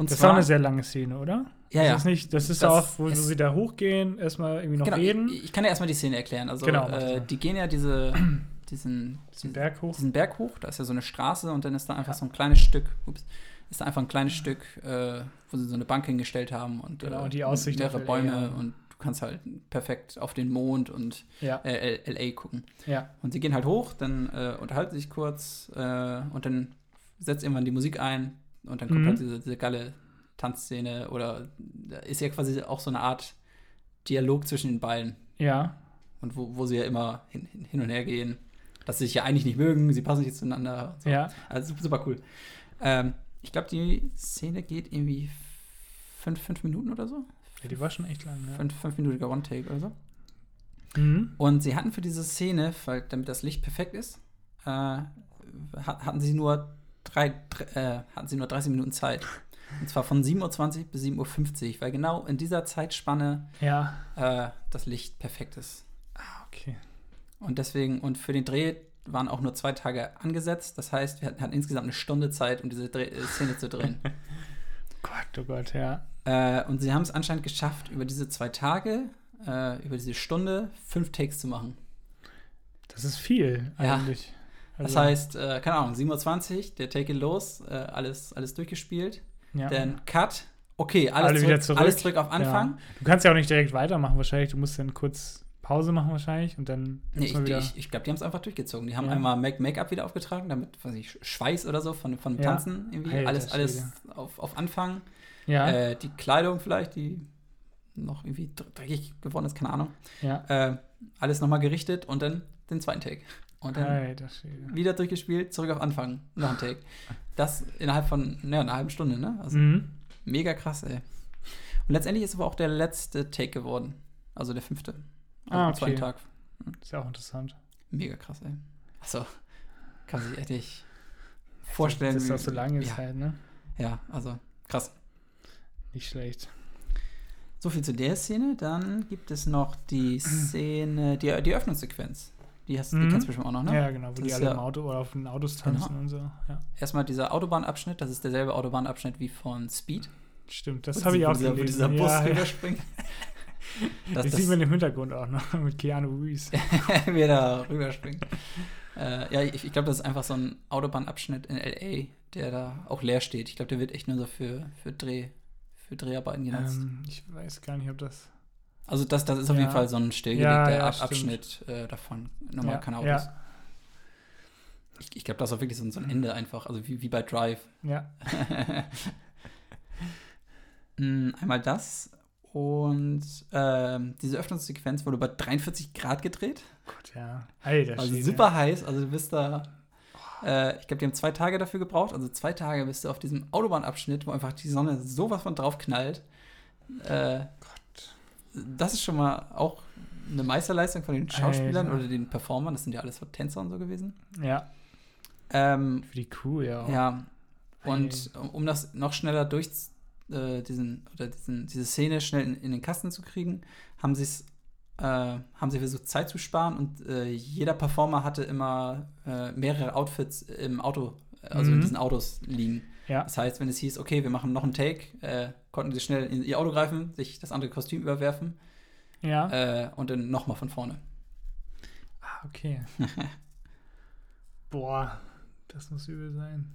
Und Das ist auch eine sehr lange Szene, oder? ja, Das ja. ist nicht, das ist Das auch, wo, sie da hochgehen, erstmal irgendwie noch genau, reden, Ich, ich kann ja erstmal die Szene erklären. Also, Genau, das äh, die gehen ja diese, diesen, den Berg hoch. diesen Berg hoch, da ist ja so eine Straße und dann ist da einfach so ein kleines Stück, ups, ist da einfach ein kleines Stück, äh, wo sie so eine Bank hingestellt haben und, Genau, äh, und die Aussicht mehrere Bäume haben. und du kannst halt perfekt auf den Mond und Ja, äh, LA gucken. ja. Und sie gehen halt hoch, dann äh, unterhalten sich kurz äh, und dann setzt irgendwann die Musik ein und dann kommt Mhm. halt diese, diese geile Tanzszene oder da ist ja quasi auch so eine Art Dialog zwischen den beiden Ja, und wo, wo sie ja immer hin, hin, und her gehen, dass sie sich ja eigentlich nicht mögen, sie passen nicht zueinander. So. ja. Also super, cool. Ähm, ich glaube, die Szene geht irgendwie fünf, fünf Minuten oder so. ja die war schon echt lang, ja. Fünf, fünfminütiger One-Take oder so. Mhm. Und sie hatten für diese Szene, weil, damit das Licht perfekt ist, äh, hat- hatten sie nur drei, dr- äh, hatten sie nur 30 Minuten Zeit. Und zwar von 7.20 Uhr bis 7.50 Uhr, weil genau in dieser Zeitspanne Ja. äh, das Licht perfekt ist. Ah, okay. Und deswegen, und für den Dreh waren auch nur zwei Tage angesetzt. Das heißt, wir hatten, hatten insgesamt eine Stunde Zeit, um diese Dreh äh, Szene zu drehen. Gott, oh Gott, ja. äh, und sie haben es anscheinend geschafft, über diese zwei Tage, äh, über diese Stunde, fünf Takes zu machen. Das ist viel Ja. Eigentlich. Das Also, heißt, äh, keine Ahnung, 7.20 Uhr, der Take it los, äh, alles, alles durchgespielt. ja. Dann Cut, okay, alles, Alle zurück, wieder zurück. alles zurück auf Anfang. Ja. Du kannst ja auch nicht direkt weitermachen, wahrscheinlich. Du musst dann kurz Pause machen, wahrscheinlich. Und dann Nee, ich, ich, ich glaube, die haben es einfach durchgezogen. Die haben Ja. einmal Make- Make-up wieder aufgetragen, damit, weiß ich, Schweiß oder so von, von. Tanzen irgendwie. Alter alles alles auf, auf Anfang. ja, Äh, die Kleidung vielleicht, die noch irgendwie dr- dreckig geworden ist, keine Ahnung. ja. Äh, alles nochmal gerichtet und dann den zweiten Take. Und dann Alter wieder durchgespielt, zurück auf Anfang, noch ein Take. Das innerhalb von ja, einer halben Stunde, ne? Also Mhm. mega krass, ey. Und letztendlich ist aber auch der letzte Take geworden. Also der fünfte. Also Ah, am zweiten okay. Tag. Ist ja auch interessant. Mega krass, ey. Also, kann sich echt vorstellen. Das ist auch so lange ja, Zeit, ne? Ja, also krass. Nicht schlecht. So viel zu der Szene. Dann gibt es noch die Szene, die, die Öffnungssequenz. Die, hast, die Mhm. kennst du bestimmt auch noch, ne? Ja, genau, wo Das die alle ja- im Auto oder auf den Autos tanzen Genau. und so. Ja, Erstmal dieser Autobahnabschnitt, das ist derselbe Autobahnabschnitt wie von Speed. stimmt. Das habe ich auch dieser, wo dieser Bus ja, rüberspringt. das, Das das, sieht man im Hintergrund auch noch mit Keanu Reeves. wie er da rüberspringt. äh, ja, ich, ich glaube, das ist einfach so ein Autobahnabschnitt in L.A., der da auch leer steht. Ich glaube, der wird echt nur so für, für, Dreh, für Dreharbeiten genutzt. ähm, ich weiß gar nicht, ob das. Also das, das ist auf Ja. jeden Fall so ein stillgelegter Ja, Ab. Abschnitt äh, davon. Normal ja, keine Autos. Ich, ich glaube, das war wirklich so, ein Ende einfach. Also wie, wie bei Drive. ja. Mm, Einmal das und ähm, diese Öffnungssequenz wurde bei 43 Grad gedreht. Gott, ja. Alter, Also Schwede. super heiß. Also du bist da. Äh, ich glaube, die haben zwei Tage dafür gebraucht. Also zwei Tage bist du auf diesem Autobahnabschnitt, wo einfach die Sonne sowas von drauf knallt. Äh, Das ist schon mal auch eine Meisterleistung von den Schauspielern Alter. oder den Performern. Das sind ja alles Tänzer und so gewesen. Ja, Ähm, für die Crew, ja. auch. ja. Und um- um das noch schneller durch äh, diesen oder diesen, diese Szene schnell in, in den Kasten zu kriegen, haben sie es äh, haben sie versucht Zeit zu sparen und äh, jeder Performer hatte immer äh, mehrere Outfits im Auto, also in Mhm. diesen Autos liegen. Ja. Das heißt, wenn es hieß, okay, wir machen noch einen Take, äh, konnten sie schnell in ihr Auto greifen, sich das andere Kostüm überwerfen Ja. äh, und dann nochmal von vorne. Ah, okay. Boah, das muss übel sein.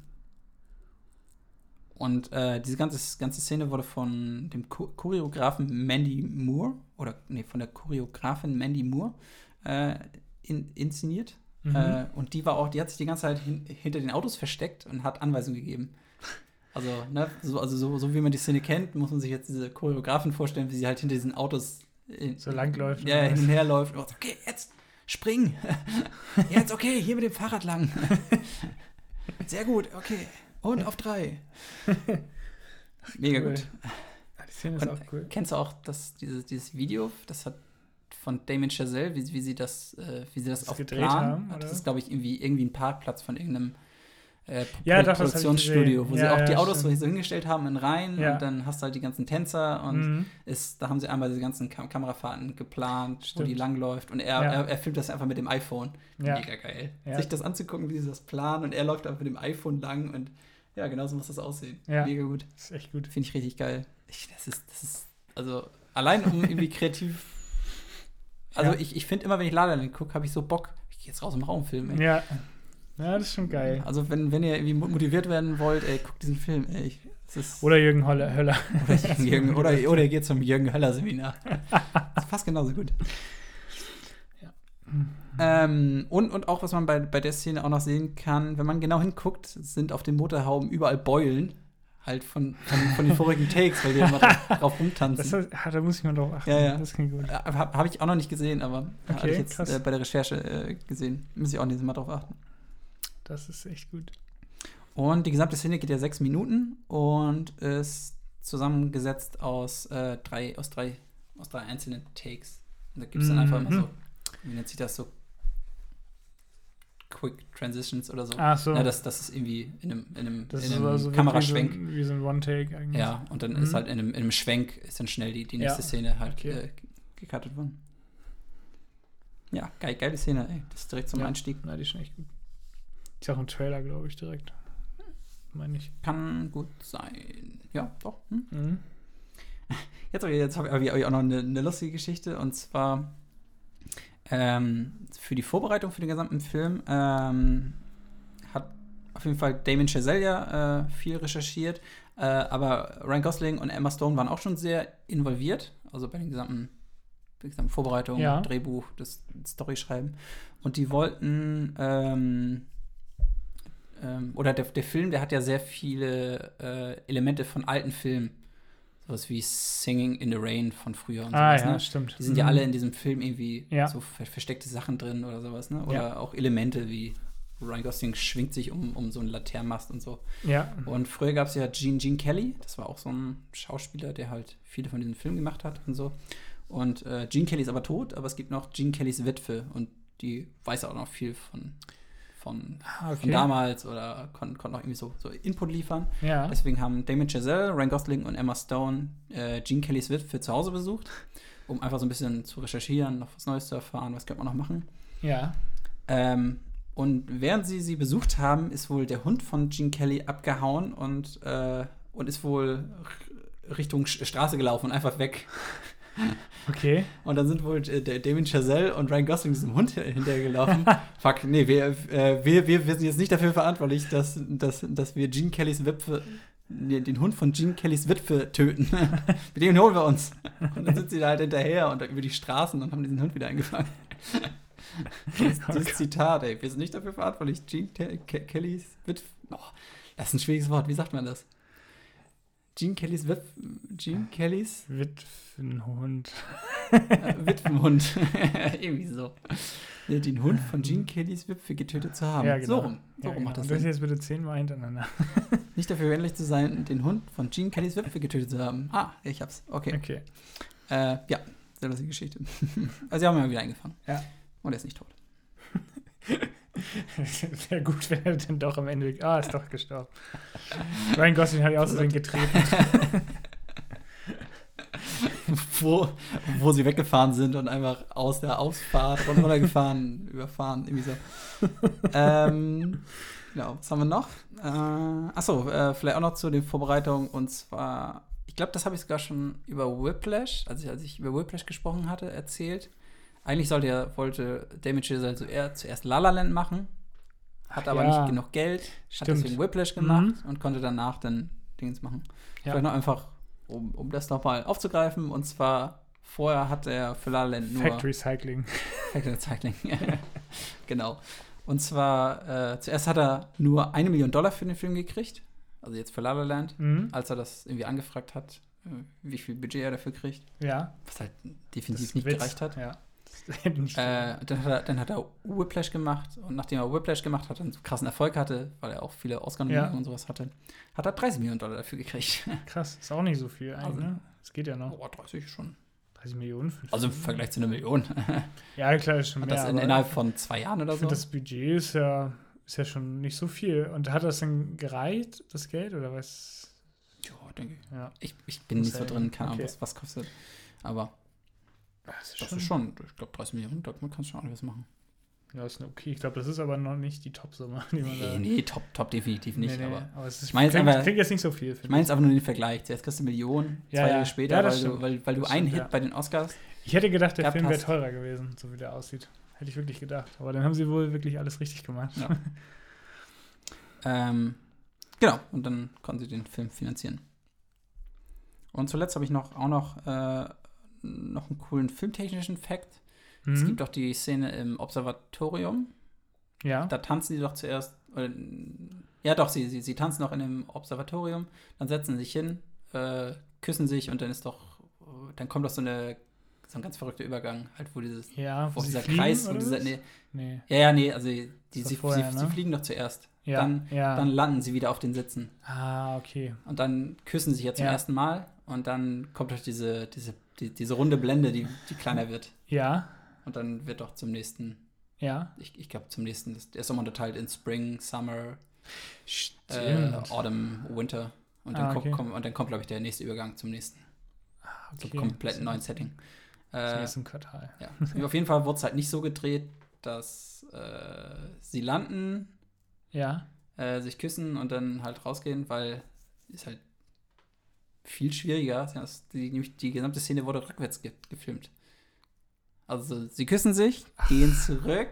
Und äh, diese ganze, ganze Szene wurde von dem Cho Choreografen Mandy Moore, oder nee, von der Choreografin Mandy Moore äh, in, inszeniert. Mhm. Äh, und die war auch, die hat sich die ganze Zeit hin, hinter den Autos versteckt und hat Anweisungen gegeben. Also, ne, so, also so, so wie man die Szene kennt, muss man sich jetzt diese Choreografin vorstellen, wie sie halt hinter diesen Autos in, So langläuft Ja, hin und her läuft. Okay, jetzt spring. jetzt, okay, hier mit dem Fahrrad lang. Sehr gut, okay. Und auf drei. Mega cool. gut. Ah, die Szene ist Und auch cool. Kennst du auch das, dieses, dieses Video, das hat von Damien Chazelle, wie, wie sie das, äh, wie sie das, Das auf gedreht Plan, haben, hat. das oder? ist, glaube ich, irgendwie, irgendwie ein Parkplatz von irgendeinem äh, Ja, doch, das hab ich Produktionsstudio, wo Ja, sie auch ja, die Autos stimmt. so hingestellt haben in Reihen und dann hast du halt die ganzen Tänzer und Mhm. ist, da haben sie einmal diese ganzen Kam Kamerafahrten geplant, wo Stimmt. die langläuft und er, er, er filmt das einfach mit dem iPhone. Ja. Mega geil. Sich das anzugucken, wie sie das planen und er läuft einfach mit dem iPhone lang und ja, genauso muss das aussehen. Ja. Mega gut. Das ist echt gut. Finde ich richtig geil. Ich, das ist, das ist, also allein um irgendwie kreativ. Also Ja. ich, ich finde immer, wenn ich La La Land gucke, habe ich so Bock, ich gehe jetzt raus im Raum filmen. Ey. Ja. Ja, das ist schon geil. Also wenn, wenn ihr irgendwie mo- motiviert werden wollt, ey, guckt diesen Film. Ey, ich, ist, Oder Jürgen Höller. Höller. oder, Jürgen, oder, oder ihr geht zum Jürgen Höller Seminar. Das passt genauso gut. Ähm, und, und auch, was man bei, bei der Szene auch noch sehen kann, wenn man genau hinguckt, sind auf den Motorhauben überall Beulen. Halt von, von, von den vorigen Takes, weil die immer drauf, drauf rumtanzen. Das, ist- ah, da muss ich mal drauf achten. Ja, ja. Das klingt gut. Habe hab ich auch noch nicht gesehen, aber habe Okay, ich jetzt äh, bei der Recherche äh, gesehen. Muss ich auch nächstes Mal drauf achten. Das ist echt gut. Und die gesamte Szene geht ja sechs Minuten und ist zusammengesetzt aus, äh, drei, aus, drei, aus drei einzelnen Takes. Und da gibt es dann einfach immer Mhm. so, wie nennt sich das so? Quick Transitions oder so. Ach so. Ja, das, das ist irgendwie in einem, in einem, das in ist einem also wie Kameraschwenk. so, ein- wie so ein One-Take eigentlich. Ja, und dann Mhm. ist halt in einem, in einem Schwenk ist dann schnell die, die nächste Ja, Szene halt okay. äh, gecuttet worden. Ja, geil, geile Szene, ey. Das ist direkt zum Ja. Einstieg. Na, die ist schon echt gut. Ist auch ein Trailer, glaube ich, direkt. Meine ich. Kann gut sein. Ja, doch. Hm? Mhm. Jetzt, jetzt habe ich, auch noch eine, eine lustige Geschichte und zwar ähm, für die Vorbereitung für den gesamten Film ähm, hat auf jeden Fall Damon Chazelle ja äh, viel recherchiert, äh, aber Ryan Gosling und Emma Stone waren auch schon sehr involviert, also bei den gesamten, der gesamten Vorbereitung, Ja. Drehbuch, das Storyschreiben und die wollten ähm, ähm, oder der, der Film, der hat ja sehr viele äh, Elemente von alten Filmen. Sowas wie Singing in the Rain von früher und Ah, sowas. ja, ne? stimmt. Die sind ja Mhm. alle in diesem Film irgendwie Ja. so ver versteckte Sachen drin oder sowas, ne? Oder Ja. auch Elemente wie Ryan Gosling schwingt sich um, um so einen Laternenmast und so. Ja. Und früher gab es ja Gene, Gene Kelly, das war auch so ein Schauspieler, der halt viele von diesen Filmen gemacht hat und so. Und äh, Gene Kelly ist aber tot, aber es gibt noch Gene Kellys Witwe und die weiß auch noch viel von, von, Ah, von okay. damals oder konnte kon noch irgendwie so, so Input liefern. Ja. Deswegen haben Damon Chazelle, Ryan Gosling und Emma Stone äh, Gene Kellys Witwe zu Hause besucht, um einfach so ein bisschen zu recherchieren, noch was Neues zu erfahren, was könnte man noch machen. Ja. Ähm, und während sie sie besucht haben, ist wohl der Hund von Gene Kelly abgehauen und, äh, und ist wohl Richtung Straße gelaufen und einfach weg. Okay. Und dann sind wohl äh, der Damien Chazelle und Ryan Gosling diesem Hund hin- hinterhergelaufen. Fuck, nee, wir, äh, wir, wir, wir sind jetzt nicht dafür verantwortlich, dass, dass, dass wir Gene Kellys Witwe, den, Hund von Gene Kellys Witwe töten. Mit dem holen wir uns. Und dann sind sie da halt hinterher und über die Straßen und haben diesen Hund wieder eingefangen. Dieses, dieses Zitat, ey, wir sind nicht dafür verantwortlich. Gene Ke Kellys Witwe. Oh, das ist ein schwieriges Wort. Wie sagt man das? Gene Kellys Witwe. Gene Kellys Witwenhund. Witwenhund. Irgendwie so. Nee, Den Hund von Gene Kellys Witwe getötet zu haben. Ja, genau. So rum. So Ja, rum genau. macht das Und das Sinn. jetzt bitte zehnmal hintereinander. Nicht dafür verantwortlich zu sein, den Hund von Gene Kellys Witwe getötet zu haben. Ah, ich hab's. Okay. Okay. Äh, ja, sehr lustige Geschichte. also, sie haben ihn mal wieder eingefangen. Ja. Und er ist nicht tot. Wäre gut, wenn er dann doch am Ende. Ah, ist doch gestorben. Ryan Gosling hat ja auch so getreten. wo, wo sie weggefahren sind und einfach aus der Ausfahrt runtergefahren, überfahren, irgendwie so. ähm, genau, was haben wir noch? Äh, achso, äh, vielleicht auch noch zu den Vorbereitungen und zwar, ich glaube, das habe ich sogar schon über Whiplash, als ich, als ich über Whiplash gesprochen hatte, erzählt. Eigentlich sollte er, wollte Damien Chazelle so eher zuerst La La Land machen, hat Ach aber ja. nicht genug Geld, hat Stimmt. deswegen Whiplash gemacht Mhm. und konnte danach dann Dings machen. Ja. Vielleicht noch einfach, um, um das nochmal aufzugreifen. Und zwar, vorher hat er für La La Land nur Factory Cycling. Factory Cycling. genau. Und zwar, äh, zuerst hat er nur eine Million Dollar für den Film gekriegt. Also jetzt für La La Land, Mhm. als er das irgendwie angefragt hat, äh, wie viel Budget er dafür kriegt. Ja. Was halt definitiv nicht Witz. gereicht hat. Ja. Äh, dann, hat er, dann hat er Whiplash gemacht und nachdem er Whiplash gemacht hat und so krassen Erfolg hatte, weil er auch viele Oscar-Nominierungen Ja. und sowas hatte, hat er 30 Millionen Dollar dafür gekriegt. Krass, ist auch nicht so viel eigentlich, Also- ne? Das geht ja noch. Oh, 30 schon. 30 Millionen Also im. Vergleich zu einer Million. Ja, klar, ist schon Hat mehr. das in, innerhalb von zwei Jahren oder ich so? finde, das Budget ist ja, ist ja schon nicht so viel. Und hat das denn gereicht, das Geld, oder was? Ja, denke ich. Ja. ich. Ich bin nicht so drin, keine Ahnung, okay. was, was kostet. Aber Das ist das ist schon, ich glaube, 30 Millionen, da kannst du schon einiges machen. Ja, ist okay. Ich glaube, das ist aber noch nicht die Top-Summe, die man da. Nee, nee, top, top definitiv nicht. Nee, nee, Aber es ist, Ich meine jetzt klingt, einfach- klingt jetzt nicht so viel. ich meine jetzt einfach nur den Vergleich. Jetzt kriegst du Millionen, Ja, zwei ja. Jahre später, Ja, weil, du, weil, weil du Das einen stimmt, Hit ja. bei den Oscars. Ich hätte gedacht, der Film wäre teurer gewesen, so wie der aussieht. Hätte ich wirklich gedacht. Aber dann haben sie wohl wirklich alles richtig gemacht. Ja. Ähm, genau, und dann konnten sie den Film finanzieren. Und zuletzt habe ich noch auch noch, äh, noch einen coolen filmtechnischen Fact. Es Mhm. gibt doch die Szene im Observatorium. ja. Da tanzen die doch zuerst. Oder, ja, doch, sie, sie, sie tanzen noch in dem Observatorium. Dann setzen sie sich hin, äh, küssen sich und dann ist doch. Dann kommt doch so, eine, so ein ganz verrückter Übergang, halt, wo dieses. ja, Wo dieser fliegen, Kreis, wo dieser. Nee, Nee. ja, ja, nee, also die, sie, vorher, sie, ne? sie fliegen doch zuerst. Ja, Dann, ja. dann landen sie wieder auf den Sitzen. ah, okay. Und dann küssen sie sich ja zum ersten Mal. Und dann kommt doch diese, diese, die, diese runde Blende, die, die kleiner wird. Ja, Und dann wird doch zum nächsten, ja. ich, ich glaube zum nächsten, der ist immer unterteilt in Spring, Summer, äh. Autumn, Winter. Und dann, Ah, kommt, okay. kommt, und dann kommt, glaube ich, der nächste Übergang zum nächsten. Ah, okay. komplett Zum- neuen Setting. Zum Äh, nächsten Quartal. ja. Auf jeden Fall wurde es halt nicht so gedreht, dass äh, sie landen, Ja. äh, sich küssen und dann halt rausgehen, weil ist halt viel schwieriger. Das- Die, nämlich die gesamte Szene wurde rückwärts ge gefilmt. Also sie küssen sich, gehen zurück,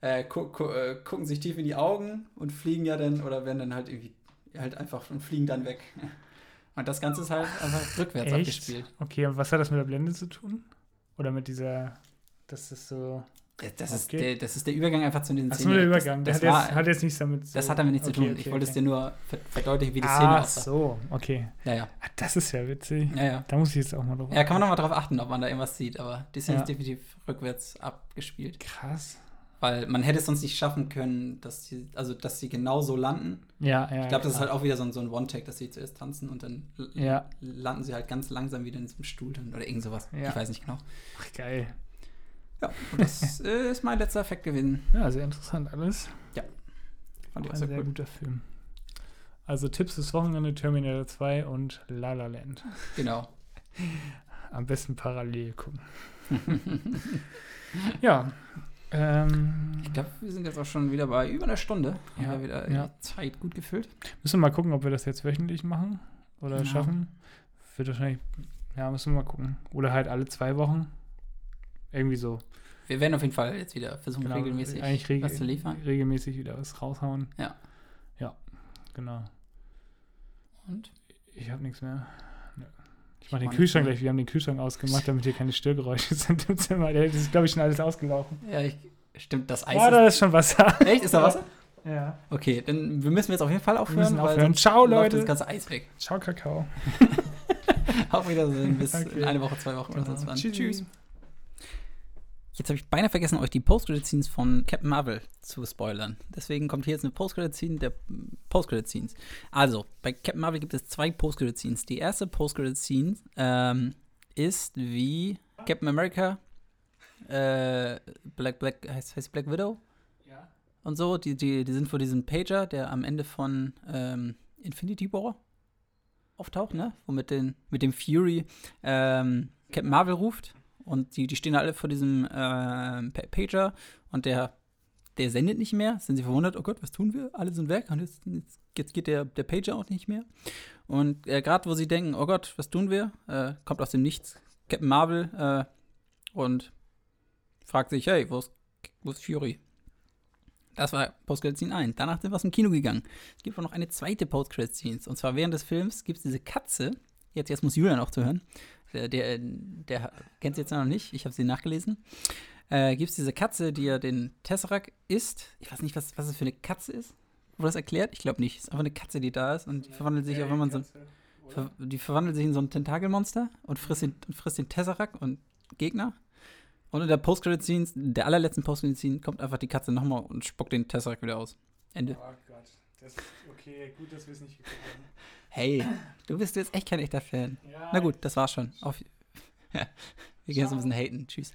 äh, gu gu äh, gucken sich tief in die Augen und fliegen ja dann oder werden dann halt irgendwie halt einfach und fliegen dann weg. Und das Ganze ist halt einfach rückwärts Echt? abgespielt. Okay, und was hat das mit der Blende zu tun? Oder mit dieser, das ist so. Ja, Das, ist Okay. der, das ist der Übergang einfach zu den Ach so, Szenen. der Übergang. Das, das, hat, war, jetzt, hat jetzt nichts damit zu das hat damit nichts okay, zu tun. okay, ich wollte es dir nur ver verdeutlichen, wie die Szene Ah, aussah. so, okay. Ja, ja. Das ist ja witzig. Ja, ja. Da muss ich jetzt auch mal drauf Ja, kann man nochmal drauf achten, ob man da irgendwas sieht, aber die Szene Ja. ist definitiv rückwärts abgespielt. Krass. Weil man hätte es sonst nicht schaffen können, dass sie, also dass sie genau so landen. Ja, ja. Ich glaube, das ist halt auch wieder so ein, so ein One-Take, dass sie zuerst tanzen und dann Ja. landen sie halt ganz langsam wieder in diesem Stuhl dann oder irgend sowas. Ja. Ich weiß nicht genau. Ach, geil. Ja, und das äh, ist mein letzter Effekt gewesen. Ja, sehr interessant alles. Fand ich Auch sehr sehr cool. guter Film. Also Tipps des Wochenende Terminator 2 und La La Land. Genau. Am besten parallel gucken. ja. Ähm, Ich glaube, wir sind jetzt auch schon wieder bei über einer Stunde. Haben Ja, wir wieder ja. Zeit gut gefüllt. müssen wir mal gucken, ob wir das jetzt wöchentlich machen oder Ja. schaffen. Wird wahrscheinlich, ja, müssen wir mal gucken. Oder halt alle zwei Wochen. Irgendwie so. Wir werden auf jeden Fall jetzt wieder versuchen, Genau, regelmäßig eigentlich reg was zu liefern. regelmäßig wieder was raushauen. Ja. Ja, genau. Und? Ich habe nichts mehr. Ich mach mach den Kühlschrank gleich. Wir haben den Kühlschrank ausgemacht, damit hier keine Störgeräusche sind im Zimmer. Der ist, glaube ich, schon alles ausgelaufen. Ja, ich, stimmt, das Eis Ja, da ist schon Wasser. Echt? Ist da Wasser? Ja. Okay, dann wir müssen jetzt auf jeden Fall aufhören. müssen weil aufhören. Ciao, Leute. das ganze Eis weg. Ciao, Kakao. Auf Wiedersehen. Bis Okay. in eine Woche, zwei Wochen oder Genau. sonst wann. Tschüss. Tschüss. Jetzt habe ich beinahe vergessen, euch die Post-Credit-Scenes von Captain Marvel zu spoilern. Deswegen kommt hier jetzt eine Post-Credit-Scene der Post-Credit-Scenes. Also, bei Captain Marvel gibt es zwei Post-Credit-Scenes. Die erste Post-Credit-Scene ähm, ist wie Captain America, äh, Black, Black, heißt, heißt Black Widow Ja. und so. Die, die, die sind vor diesem Pager, der am Ende von ähm, Infinity War auftaucht, ne? Wo mit, den, mit dem Fury ähm, Captain Marvel ruft. Und die, die stehen alle vor diesem Pa- Pager und der, der sendet nicht mehr. Sind sie verwundert, oh Gott, was tun wir? Alle sind weg und jetzt, jetzt, jetzt geht der, der Pager auch nicht mehr. Und äh, gerade wo sie denken, oh Gott, was tun wir? Äh, kommt aus dem Nichts Captain Marvel äh, und fragt sich, hey, wo ist, wo ist Fury? Das war Post-Credit-Scene 1. Danach sind wir aus dem Kino gegangen. Es gibt auch noch eine zweite Post-Credit-Scene. Und zwar während des Films gibt es diese Katze. Jetzt, jetzt muss Julian auch zuhören. Der, der, der kennt sie jetzt noch nicht. Ich habe sie nachgelesen. Äh, gibt es diese Katze, die ja den Tesseract isst. Ich weiß nicht, was, was es für eine Katze ist. Wurde das erklärt? Ich glaube nicht. Es ist einfach eine Katze, die da ist und die verwandelt sich auch, wenn man so. Ver die verwandelt sich in so ein Tentakelmonster und frisst den, und frisst den Tesseract und Gegner. Und in der Post-Credit-Scene, der allerletzten Post-Credit-Scene, kommt einfach die Katze nochmal und spuckt den Tesseract wieder aus. Ende. Oh Gott. Das, okay, gut, dass wir es nicht geguckt haben. Hey, du bist jetzt echt kein echter Fan. Ja, Na gut, das war's schon. Auf, ja, wir gehen jetzt ein bisschen haten. Tschüss.